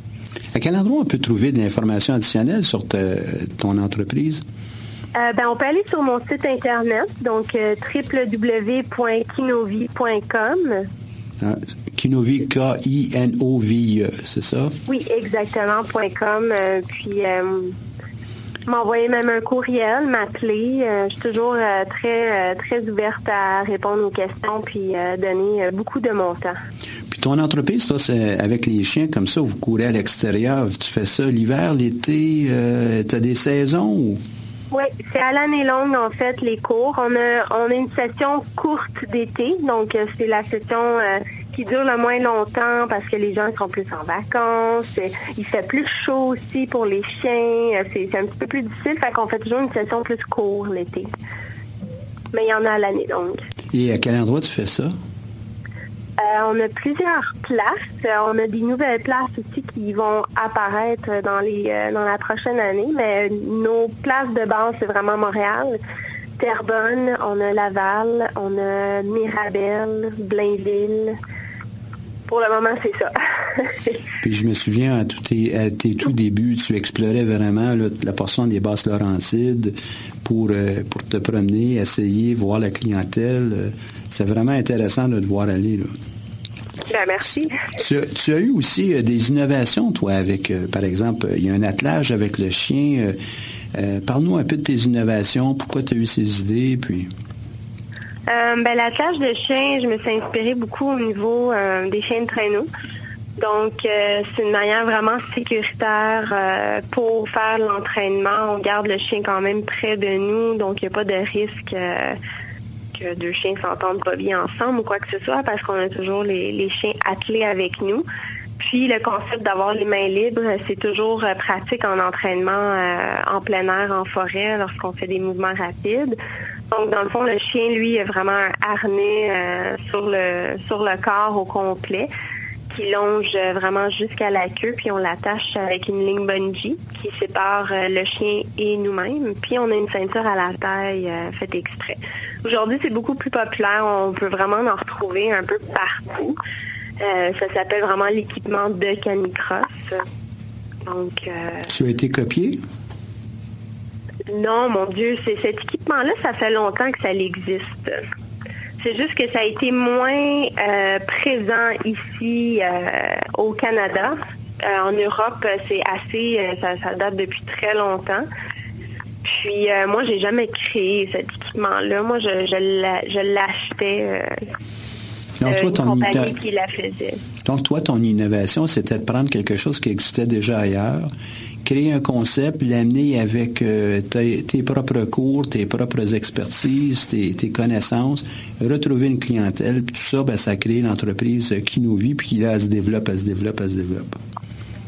À quel endroit on peut trouver de l'information additionnelle sur ton entreprise? Euh, ben, on peut aller sur mon site internet, donc euh, www.kinovi.com. Ah, Kinovi, K-I-N-O-V-E, c'est ça? Oui, exactement, .com. Euh, puis, m'envoyer même un courriel, m'appeler. je suis toujours très, très ouverte à répondre aux questions puis donner beaucoup de mon temps. Puis ton entreprise, toi, c'est avec les chiens comme ça, vous courez à l'extérieur. Tu fais ça l'hiver, l'été? tu as des saisons ou? Oui, c'est à l'année longue, en fait, les cours. On a, on a une session courte d'été, donc euh, c'est la session euh, qui dure le moins longtemps parce que les gens sont plus en vacances. Il fait plus chaud aussi pour les chiens. C'est un petit peu plus difficile, fait qu'on fait toujours une session plus courte l'été. Mais il y en a à l'année longue. Et à quel endroit tu fais ça? Euh, on a plusieurs places. Euh, on a des nouvelles places aussi qui vont apparaître dans les euh, dans la prochaine année, mais nos places de base, c'est vraiment Montréal. Terrebonne, on a Laval, on a Mirabel, Blainville. Pour le moment, c'est ça. Puis je me souviens, à, tes, tout débuts, tu explorais vraiment la portion des basses Laurentides pour, pour te promener, essayer, voir la clientèle. C'est vraiment intéressant de te voir aller. Là. Ben, merci. Tu, as eu aussi euh, des innovations, toi, avec, euh, par exemple, il y a un attelage avec le chien. Euh, parle-nous un peu de tes innovations, pourquoi tu as eu ces idées, puis... ben, l'attelage de chien, je me suis inspirée beaucoup au niveau des chiens de traîneau. Donc, euh, c'est une manière vraiment sécuritaire euh, pour faire l'entraînement. On garde le chien quand même près de nous, donc il n'y a pas de risque euh, que deux chiens s'entendent pas bien ensemble ou quoi que ce soit, parce qu'on a toujours les, chiens attelés avec nous. Puis le concept d'avoir les mains libres, c'est toujours euh, pratique en entraînement euh, en plein air, en forêt, lorsqu'on fait des mouvements rapides. Donc, dans le fond, le chien, lui, a vraiment un harnais euh, sur, le, sur le corps au complet qui longe euh, vraiment jusqu'à la queue, puis on l'attache avec une ligne bungee qui sépare euh, le chien et nous-mêmes. Puis on a une ceinture à la taille faite exprès. Aujourd'hui, c'est beaucoup plus populaire. On peut vraiment en retrouver un peu partout. Ça s'appelle vraiment l'équipement de canicross. Donc, Tu as été copié? Non, mon Dieu, c'est cet équipement-là, ça fait longtemps que ça existe. C'est juste que ça a été moins euh, présent ici euh, au Canada. Euh, en Europe, c'est assez, ça, ça date depuis très longtemps. Puis moi, j'ai jamais créé cet équipement-là. Moi, je, je l'a- je l'achetais. Donc, toi, une ton compagnie ita- qui la faisait. Donc, toi, ton innovation, c'était de prendre quelque chose qui existait déjà ailleurs, créer un concept, l'amener avec euh, tes, tes propres cours, tes propres expertises, tes, tes connaissances, retrouver une clientèle, puis tout ça, ben, ça crée l'entreprise qui nous vit, puis qui là, elle se développe, elle se développe, elle se développe.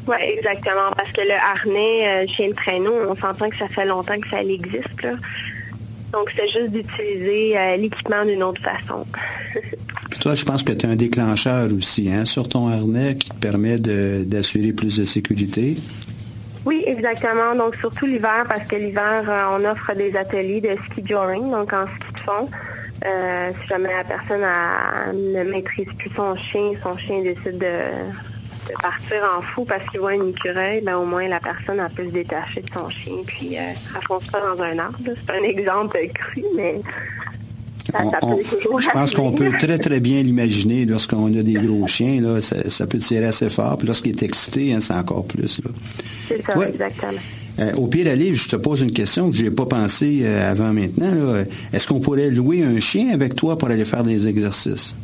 Oui, exactement. Parce que le harnais euh, chez le traîneau, on s'entend que ça fait longtemps que ça existe. Là. Donc, c'est juste d'utiliser euh, l'équipement d'une autre façon. Puis toi, je pense que tu as un déclencheur aussi, hein, sur ton harnais qui te permet d'assurer plus de sécurité. Oui, exactement. Donc, surtout l'hiver, parce que l'hiver, euh, on offre des ateliers de ski joring, donc en ski de fond. Euh, si jamais la personne a- ne maîtrise plus son chien, son chien décide de, partir en fou parce qu'il voit une écureuil, ben au moins la personne elle peut se détacher de son chien puis euh, elle fonce pas dans un arbre. C'est un exemple cru, mais On- je pense qu'on peut très, très bien l'imaginer lorsqu'on a des gros chiens. Là, ça, ça peut tirer assez fort. Puis lorsqu'il est excité, hein, c'est encore plus. C'est ça, Ouais. exactement. Euh, au pire aller, je te pose une question que je n'ai pas pensé euh, avant maintenant. Est-ce qu'on pourrait louer un chien avec toi pour aller faire des exercices?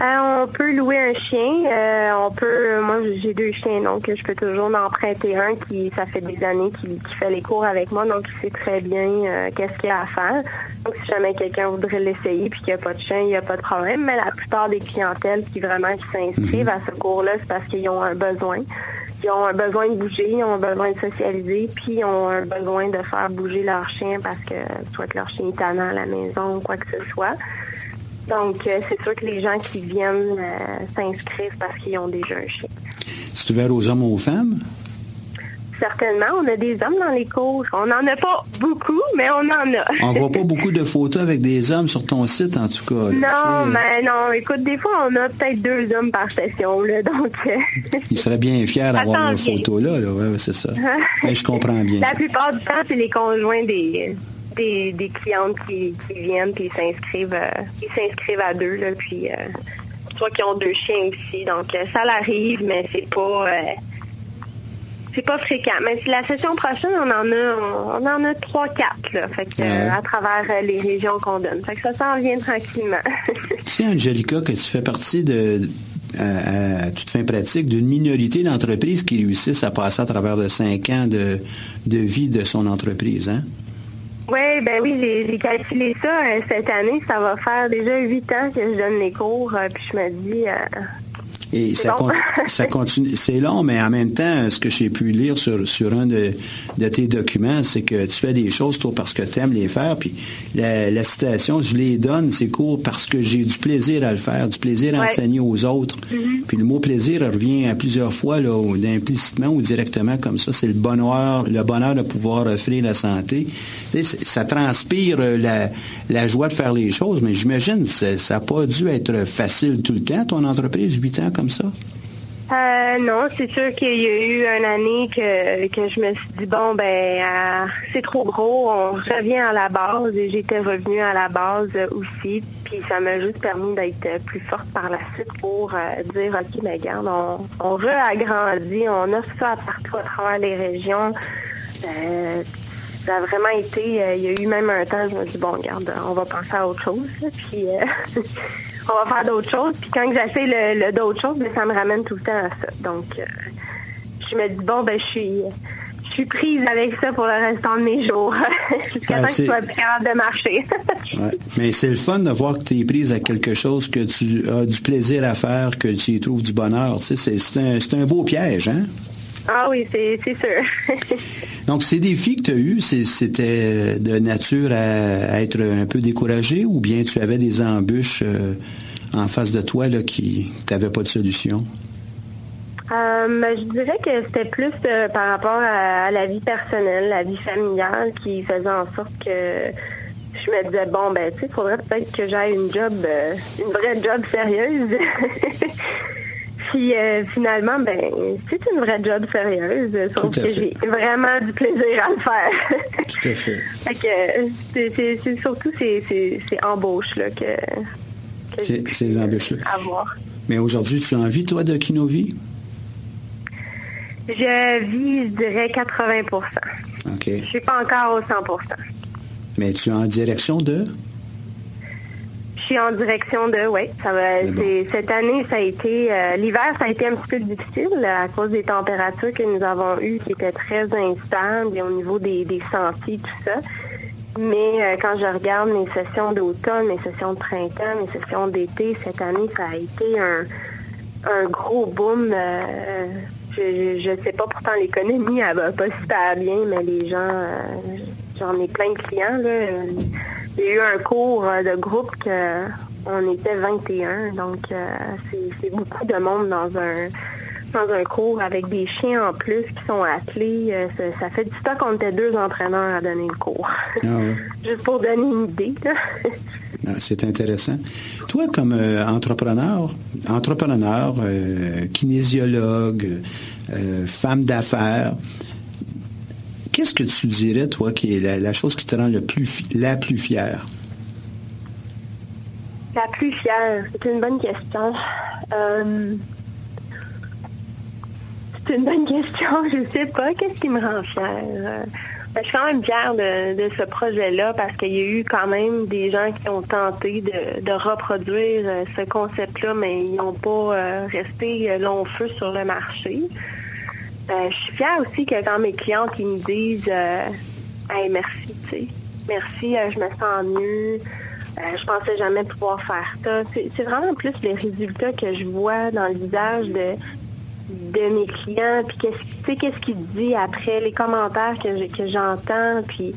Euh, on peut louer un chien. euh, on peut. Moi, j'ai deux chiens, donc je peux toujours en prêter un qui, ça fait des années, qui, qui fait les cours avec moi, donc il sait très bien euh, qu'est-ce qu'il y a à faire. Donc, si jamais quelqu'un voudrait l'essayer puis qu'il n'y a pas de chien, il n'y a pas de problème. Mais la plupart des clientèles qui vraiment qui s'inscrivent à ce cours-là, c'est parce qu'ils ont un besoin. Ils ont un besoin de bouger, ils ont un besoin de socialiser, puis ils ont un besoin de faire bouger leur chien parce que soit que leur chien est tannant à la maison ou quoi que ce soit. Donc, euh, c'est sûr que les gens qui viennent euh, s'inscrivent parce qu'ils ont déjà un chien. C'est ouvert aux hommes ou aux femmes? Certainement, on a des hommes dans les cours. On n'en a pas beaucoup, mais on en a. On voit pas beaucoup de photos avec des hommes sur ton site, en tout cas. là. Non, mais non, écoute, des fois, on a peut-être deux hommes par session, là, donc... euh, Ils seraient bien fiers d'avoir nos photos là. là. Ouais, c'est ça. Ben, je comprends bien. La plupart du temps, c'est les conjoints des, des, des clientes qui, qui viennent puis s'inscrivent euh, ils s'inscrivent à deux, là, puis euh, soit qui ont deux chiens aussi. Donc, euh, ça l'arrive, mais c'est pas... euh, c'est pas fréquent. Mais la session prochaine, on en a on, en a trois, quatre, là. Fait que, euh, à travers euh, les régions qu'on donne. Fait que ça s'en vient tranquillement. Tu sais, Angelica, que tu fais partie de, à, à toute fin pratique, d'une minorité d'entreprises qui réussissent à passer à travers de cinq ans de, de vie de son entreprise, hein? Oui, ben oui, j'ai j'ai calculé ça euh, cette année. Ça va faire déjà huit ans que je donne les cours. euh, puis je me dis, euh, Et C'est ça, long. con- ça continue. C'est long, mais en même temps, ce que j'ai pu lire sur, sur un de, de tes documents, c'est que tu fais des choses toi parce que tu aimes les faire. Puis la, la citation, je les donne, ces cours parce que j'ai du plaisir à le faire, du plaisir à Ouais. enseigner aux autres. Puis le mot plaisir revient à plusieurs fois, là, ou implicitement ou directement comme ça. C'est le bonheur, le bonheur de pouvoir offrir la santé. C'est- ça transpire euh, la, la joie de faire les choses, mais j'imagine que ça n'a pas dû être facile tout le temps, ton entreprise, huit ans comme ça? Euh, non, c'est sûr qu'il y a eu une année que, que je me suis dit, bon, ben, euh, c'est trop gros, on revient à la base et j'étais revenue à la base aussi. Puis ça m'a juste permis d'être plus forte par la suite pour euh, dire, OK, mais regarde, on, on réagrandit, on offre ça partout à travers les régions. Ça a vraiment été, il y a eu même un temps, je me suis dit, bon, regarde, on va penser à autre chose. Puis on va faire d'autres choses. Puis quand j'essaie le, le d'autres choses, ben, ça me ramène tout le temps à ça. Donc, euh, je me dis, bon, ben, je suis, je suis prise avec ça pour le restant de mes jours, jusqu'à Ah, temps que je sois plus capable de marcher. Ouais. Mais c'est le fun de voir que tu es prise à quelque chose que tu as du plaisir à faire, que tu y trouves du bonheur. Tu sais, c'est, c'est un, c'est un beau piège, hein? Ah oui, c'est sûr. Donc, ces défis que tu as eus, c'était de nature à, à être un peu découragé ou bien tu avais des embûches euh, en face de toi là, qui n'avaient pas de solution? Euh, je dirais que c'était plus euh, par rapport à, à la vie personnelle, la vie familiale qui faisait en sorte que je me disais bon ben tu sais, il faudrait peut-être que j'aille une job, euh, une vraie job sérieuse. Puis euh, finalement, ben c'est une vraie job sérieuse, sauf Tout à que j'ai vraiment du plaisir à le faire. Tout à fait. fait que euh, c'est- surtout ces, ces, ces embauches là que, que Ces, ces embûches-là. avoir. Mais aujourd'hui, tu as envie, toi, de Kinovi? Je vis, je dirais 80 OK. Je suis pas encore au 100% Mais tu es en direction de? Je suis en direction de, oui. Ça va, c'est- cette année, ça a été, euh, l'hiver, ça a été un petit peu difficile à cause des températures que nous avons eues qui étaient très instables et au niveau des, des sentiers, tout ça. Mais euh, quand je regarde mes sessions d'automne, mes sessions de printemps, mes sessions d'été, cette année, ça a été un, un gros boom. euh, je ne sais pas, pourtant l'économie, elle va pas super bien, mais les gens, j'en ai plein de clients. Là, a eu un cours euh, de groupe que on était 21, donc euh, c'est beaucoup de monde dans un dans un cours avec des chiens en plus qui sont attelés. Euh, ça, ça fait du temps qu'on était deux entraîneurs à donner le cours. Ah ouais. Juste pour donner une idée. Ah, c'est intéressant. Toi, comme euh, entrepreneur, entrepreneur, euh, kinésiologue, euh, femme d'affaires, qu'est-ce que tu dirais, toi, qui est la, chose qui te rend le plus, la plus fière? La plus fière, c'est une bonne question. Euh, c'est une bonne question, je sais pas. Qu'est-ce qui me rend fière? Euh, je suis quand même fière de, de ce projet-là parce qu'il y a eu quand même des gens qui ont tenté de, de reproduire euh, ce concept-là, mais ils n'ont pas resté long feu sur le marché. Euh, je suis fière aussi que quand mes clientes ils me disent euh, Hey, merci, tu sais. Merci, euh, je me sens mieux. Je pensais jamais pouvoir faire ça. C'est vraiment plus les résultats que je vois dans le visage de, de mes clients, puis qu'est-ce qu'est-ce qu'ils disent après, les commentaires que que j'entends, puis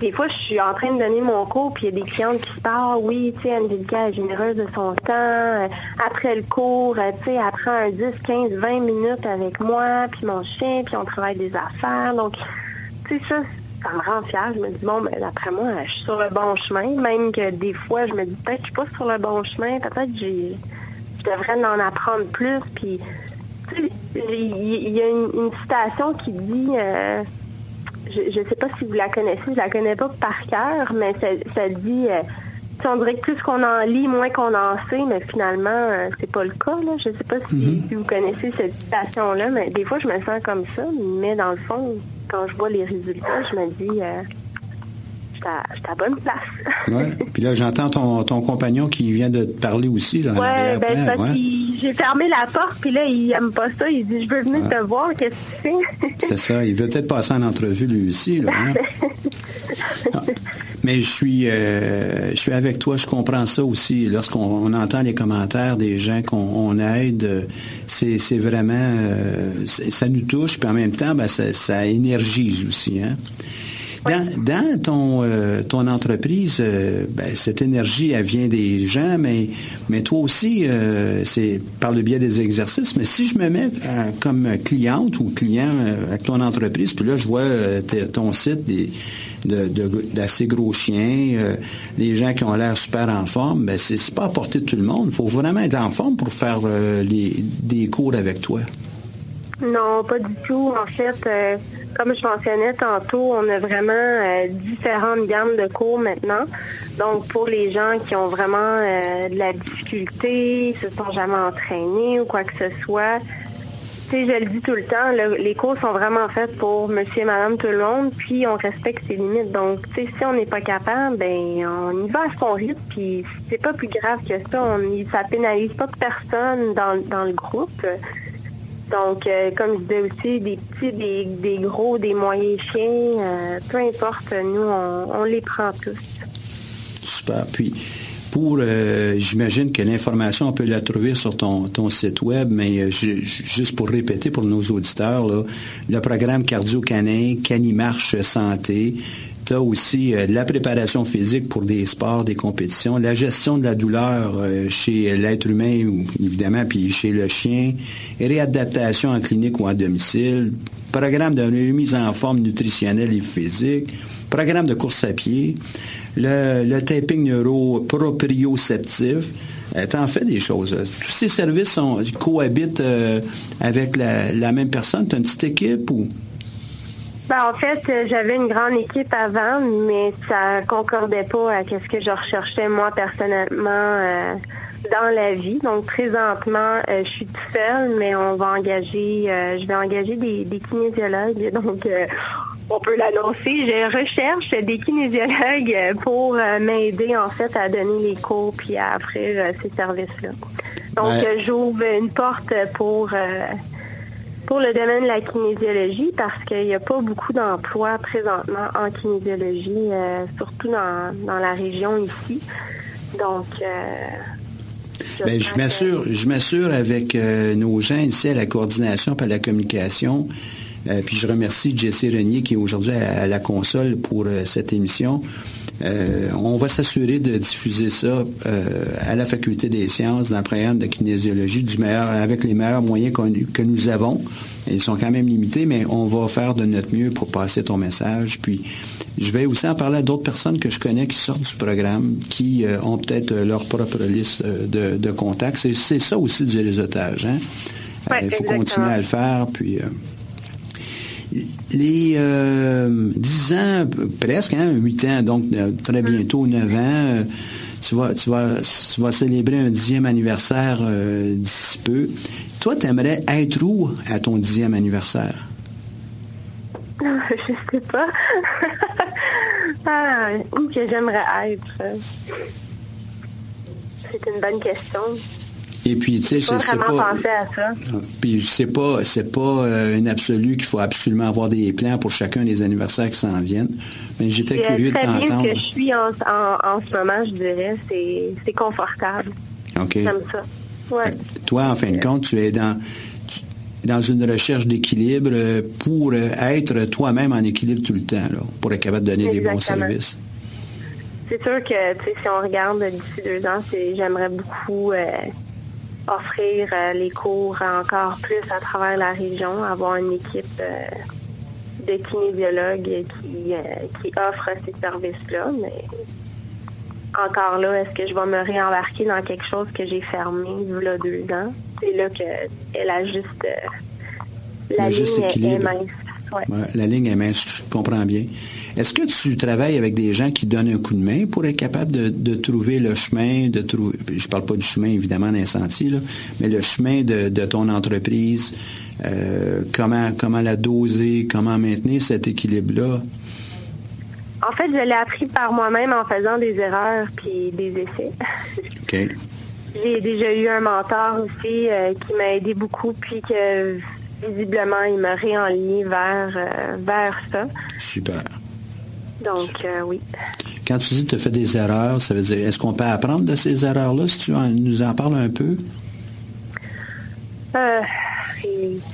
des fois, je suis en train de donner mon cours, puis il y a des clientes qui parlent, oui, tu sais, Angelica est généreuse de son temps. Euh, Après le cours, euh, tu sais, elle prend un 10, 15, 20 minutes avec moi, puis mon chien, puis on travaille des affaires. Donc, tu sais, ça, ça me rend fière. Je me dis, bon, ben, d'après moi, je suis sur le bon chemin. Même que des fois, je me dis, peut-être que je suis pas sur le bon chemin. Peut-être que je devrais en apprendre plus. Puis, tu sais, il y a une, une citation qui dit, euh, je ne sais pas si vous la connaissez, je la connais pas par cœur, mais ça, ça dit, euh, on dirait que plus qu'on en lit, moins qu'on en sait, mais finalement, euh, c'est pas le cas. Là. Je sais pas si, si vous connaissez cette citation-là, mais des fois, je me sens comme ça, mais dans le fond, quand je vois les résultats, je me dis, euh, à- à bonne place. Ouais. Puis là, j'entends ton, ton compagnon qui vient de te parler aussi. Là, Ouais, ben, parce ouais. j'ai fermé la porte, puis là, il aime pas ça. Il dit, je veux venir te voir, qu'est-ce que tu fais? C'est ça. Il veut peut-être passer en entrevue lui aussi. Là, hein? Ah. Mais je suis, euh, je suis avec toi. Je comprends ça aussi. Lorsqu'on on entend les commentaires des gens qu'on on aide, euh, c'est, vraiment, euh, ça nous touche. Puis en même temps, ben, ça, ça énergise aussi. Hein? Dans, ton, euh, entreprise, euh, ben, cette énergie, elle vient des gens, mais, mais toi aussi, euh, c'est par le biais des exercices. Mais si je me mets comme cliente ou client avec ton entreprise, puis là, je vois ton site de, d'assez gros chiens, euh, les gens qui ont l'air super en forme, ben, c'est, pas à portée de tout le monde. Il faut vraiment être en forme pour faire les, des cours avec toi. Non, pas du tout. En fait, comme je mentionnais tantôt, on a vraiment euh, différentes gammes de cours maintenant. Donc, pour les gens qui ont vraiment euh, de la difficulté, se sont jamais entraînés ou quoi que ce soit, sais, je le dis tout le temps, les cours sont vraiment faits pour monsieur et madame tout le monde, puis on respecte ses limites. Donc, tu si on n'est pas capable, ben on y va à son rythme, puis c'est pas plus grave que ça. On, ça pénalise pas personne dans, dans le groupe. Donc, euh, comme je disais aussi, des petits, des, gros, des moyens chiens, euh, peu importe, nous, on, les prend tous. Super. Puis, pour, euh, j'imagine que l'information, on peut la trouver sur ton, ton site web, mais juste pour répéter pour nos auditeurs, le programme cardio-canin, Canimarche Santé, tu as aussi la préparation physique pour des sports, des compétitions, la gestion de la douleur chez l'être humain, évidemment, puis chez le chien, réadaptation en clinique ou à domicile, programme de remise en forme nutritionnelle et physique, programme de course à pied, le, taping neuro-proprioceptif. Euh, en fais des choses. Tous ces services cohabitent euh, avec la, même personne. Tu as une petite équipe ou? Ben, en fait, j'avais une grande équipe avant, mais ça concordait pas à ce que je recherchais moi personnellement. Euh, dans la vie. Donc présentement, euh, je suis toute seule, mais on va engager, euh, je vais engager des, kinésiologues. Donc euh, on peut l'annoncer. Je recherche des kinésiologues pour m'aider en fait à donner les cours puis à offrir ces services-là. Donc j'ouvre une porte pour pour le domaine de la kinésiologie parce qu'il n'y a pas beaucoup d'emplois présentement en kinésiologie, surtout dans, dans la région ici. Donc, ben, je m'assure, je m'assure avec euh, nos gens ici à la coordination et à la communication. Euh, puis je remercie Jesse Renier qui est aujourd'hui à, la console pour euh, cette émission. On va s'assurer de diffuser ça à la faculté des sciences dans le programme de kinésiologie du meilleur, avec les meilleurs moyens que nous avons. Ils sont quand même limités, mais on va faire de notre mieux pour passer ton message. Puis, je vais aussi en parler à d'autres personnes que je connais qui sortent du programme, qui euh, ont peut-être euh, leur propre liste euh, de, contacts. C'est ça aussi du réseautage. Hein? Il faut continuer à le faire. Puis, les euh, 10 ans, presque, hein, 8 ans, donc très bientôt 9 ans, tu vas, tu, vas, tu vas célébrer un dixième anniversaire d'ici peu. Toi, tu aimerais être où à ton dixième anniversaire? Je sais pas. ah, où que j'aimerais être? C'est une bonne question. Et puis, tu sais, c'est pas... pensé à ça. Puis, c'est pas, c'est pas euh, une absolue qu'il faut absolument avoir des plans pour chacun des anniversaires qui s'en viennent. Mais j'étais curieux de t'entendre. que je suis en, en, ce moment, je dirais, c'est confortable. OK. J'aime ça. Toi, en fin de compte, tu es dans, dans une recherche d'équilibre pour être toi-même en équilibre tout le temps, là, pour être capable de donner des bons services. C'est sûr que si on regarde d'ici deux ans, j'aimerais beaucoup euh, offrir euh, les cours encore plus à travers la région, avoir une équipe euh, de kinésiologues qui, qui offre ces services-là. Mais encore là, est-ce que je vais me réembarquer dans quelque chose que j'ai fermé il y a deux ans? C'est là qu'elle a juste... Euh, la ligne est mince. La ligne est mince, je comprends bien. Est-ce que tu travailles avec des gens qui donnent un coup de main pour être capable de, trouver le chemin, de trouver, je parle pas du chemin évidemment d'un sentier, mais le chemin de, ton entreprise, euh, comment, comment la doser, comment maintenir cet équilibre-là? En fait, je l'ai appris par moi-même en faisant des erreurs puis des essais. OK. J'ai déjà eu un mentor aussi euh, qui m'a aidé beaucoup, puis que visiblement, il m'a réenligné vers, euh, vers ça. Super. Donc, euh, oui. Quand tu dis que tu fais des erreurs, ça veut dire, est-ce qu'on peut apprendre de ces erreurs-là, si tu nous en parles un peu?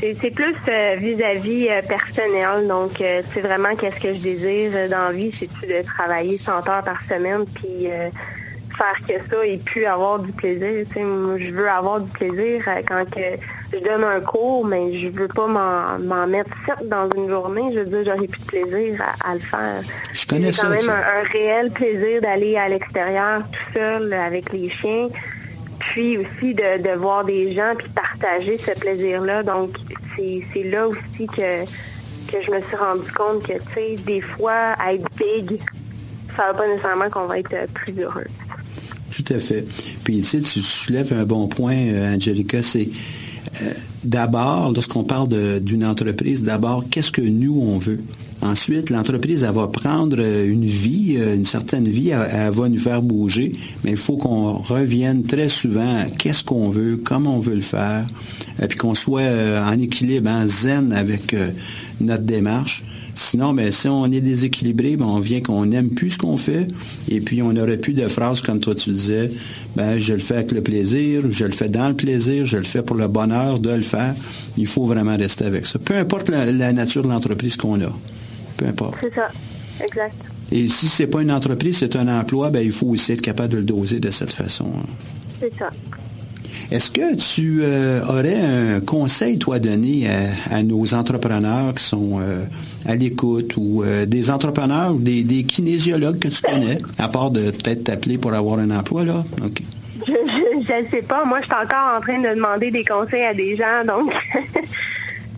C'est plus euh, vis-à-vis euh, personnel. Donc, euh, c'est vraiment qu'est-ce que je désire dans la vie, c'est de travailler 100 heures par semaine, puis faire que ça et puis avoir du plaisir. je veux avoir du plaisir quand que je donne un cours, mais je veux pas m'en mettre sept dans une journée. Je veux dire, j'aurais plus de plaisir à, le faire. Je connais quand même un, réel plaisir d'aller à l'extérieur tout seul avec les chiens puis aussi de, voir des gens puis partager ce plaisir-là. Donc, c'est là aussi que, que je me suis rendu compte que, tu sais, des fois, être big, ça ne veut pas nécessairement qu'on va être plus heureux. Tout à fait. Puis, tu tu soulèves un bon point, euh, Angelica, c'est d'abord, lorsqu'on parle d'une entreprise, d'abord, qu'est-ce que nous, on veut? Ensuite, l'entreprise, elle va prendre une vie, une certaine vie, elle, va nous faire bouger, mais il faut qu'on revienne très souvent à qu'est-ce qu'on veut, comment on veut le faire, et puis qu'on soit en équilibre, en zen avec notre démarche. Sinon, ben, si on est déséquilibré, ben, on vient qu'on n'aime plus ce qu'on fait, et puis on n'aurait plus de phrases comme toi tu disais, ben, je le fais avec le plaisir, je le fais dans le plaisir, je le fais pour le bonheur de le faire. Il faut vraiment rester avec ça. Peu importe la, nature de l'entreprise qu'on a. Peu importe. C'est ça. Exact. Et si c'est pas une entreprise, c'est un emploi, ben, il faut aussi être capable de le doser de cette façon. C'est ça. Est-ce que tu euh, aurais un conseil, toi, à donner à, nos entrepreneurs qui sont euh, à l'écoute ou euh, des entrepreneurs ou des, kinésiologues que tu connais, à part de peut-être t'appeler pour avoir un emploi, là? Je ne sais pas. Moi, je suis encore en train de demander des conseils à des gens, donc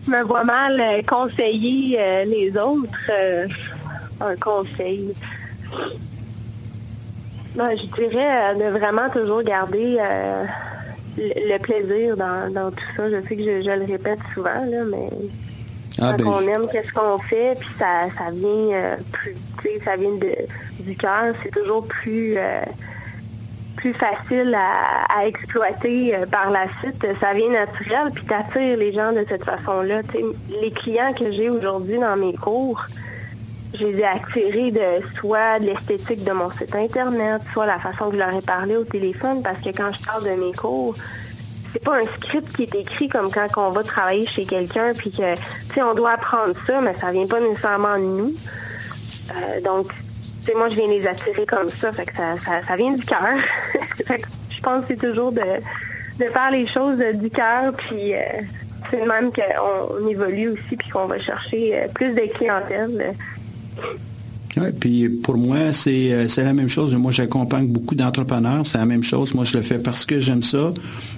je me vois mal conseiller les autres. un conseil. je dirais de vraiment toujours garder le plaisir dans, tout ça. Je sais que je, le répète souvent, là, mais ah, quand ben, on aime qu'est-ce qu'on fait, puis ça, ça vient euh, plus, ça vient du cœur, c'est toujours plus euh, plus facile à, exploiter euh, par la suite. Ça vient naturel, puis t'attires les gens de cette façon-là. Les clients que j'ai aujourd'hui dans mes cours, je les ai attirés de soit de l'esthétique de mon site internet, soit la façon que je leur ai parlé au téléphone, parce que quand je parle de mes cours, c'est pas un script qui est écrit comme quand on va travailler chez quelqu'un, puis que, tu sais, on doit apprendre ça, mais ça vient pas nécessairement de nous. Euh, donc, tu sais, moi, je viens les attirer comme ça, fait que ça, vient du cœur. je pense que c'est toujours de, de faire les choses du cœur, puis euh, c'est même qu'on évolue aussi, puis qu'on va chercher euh, plus de clientèle. Oui, puis pour moi, euh, c'est la même chose. Moi, j'accompagne beaucoup d'entrepreneurs. C'est la même chose. Moi, je le fais parce que j'aime ça,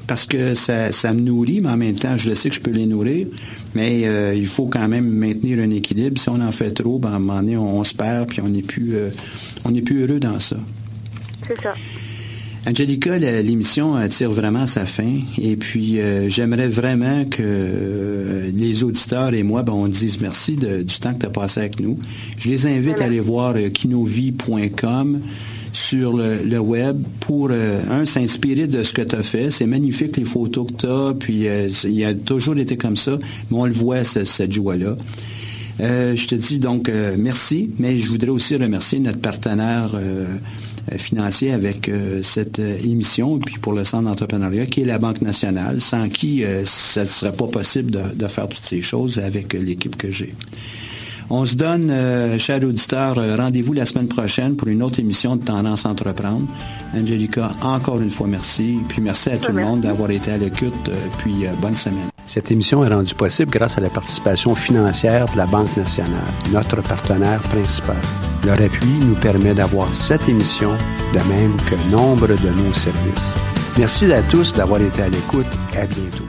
parce que ça, ça, me nourrit, mais en même temps, je le sais que je peux les nourrir. Mais euh, il faut quand même maintenir un équilibre. Si on en fait trop, ben, à un moment donné, on, se perd, puis on n'est plus, euh, on n'est plus heureux dans ça. C'est ça. Angelica, l'émission tire vraiment sa fin. Et puis, euh, j'aimerais vraiment que euh, les auditeurs et moi, ben, on dise merci du temps que tu as passé avec nous. Je les invite à aller voir euh, kinovie.com sur le, web pour, un, s'inspirer de ce que tu as fait. C'est magnifique les photos que tu as, puis il a toujours été comme ça, mais on le voit, cette joie-là. je te dis donc merci, mais je voudrais aussi remercier notre partenaire financier avec euh, cette euh, émission, puis pour le Centre d'entrepreneuriat, qui est la Banque nationale, sans qui ça ne serait pas possible de, faire toutes ces choses avec l'équipe que j'ai. On se donne, chers auditeurs, rendez-vous la semaine prochaine pour une autre émission de Tendance Entreprendre. Angelica, encore une fois, merci. Puis merci à tout le monde d'avoir été à l'écoute. puis bonne semaine. Cette émission est rendue possible grâce à la participation financière de la Banque nationale, notre partenaire principal. Leur appui nous permet d'avoir cette émission, de même que nombre de nos services. Merci à tous d'avoir été à l'écoute à bientôt.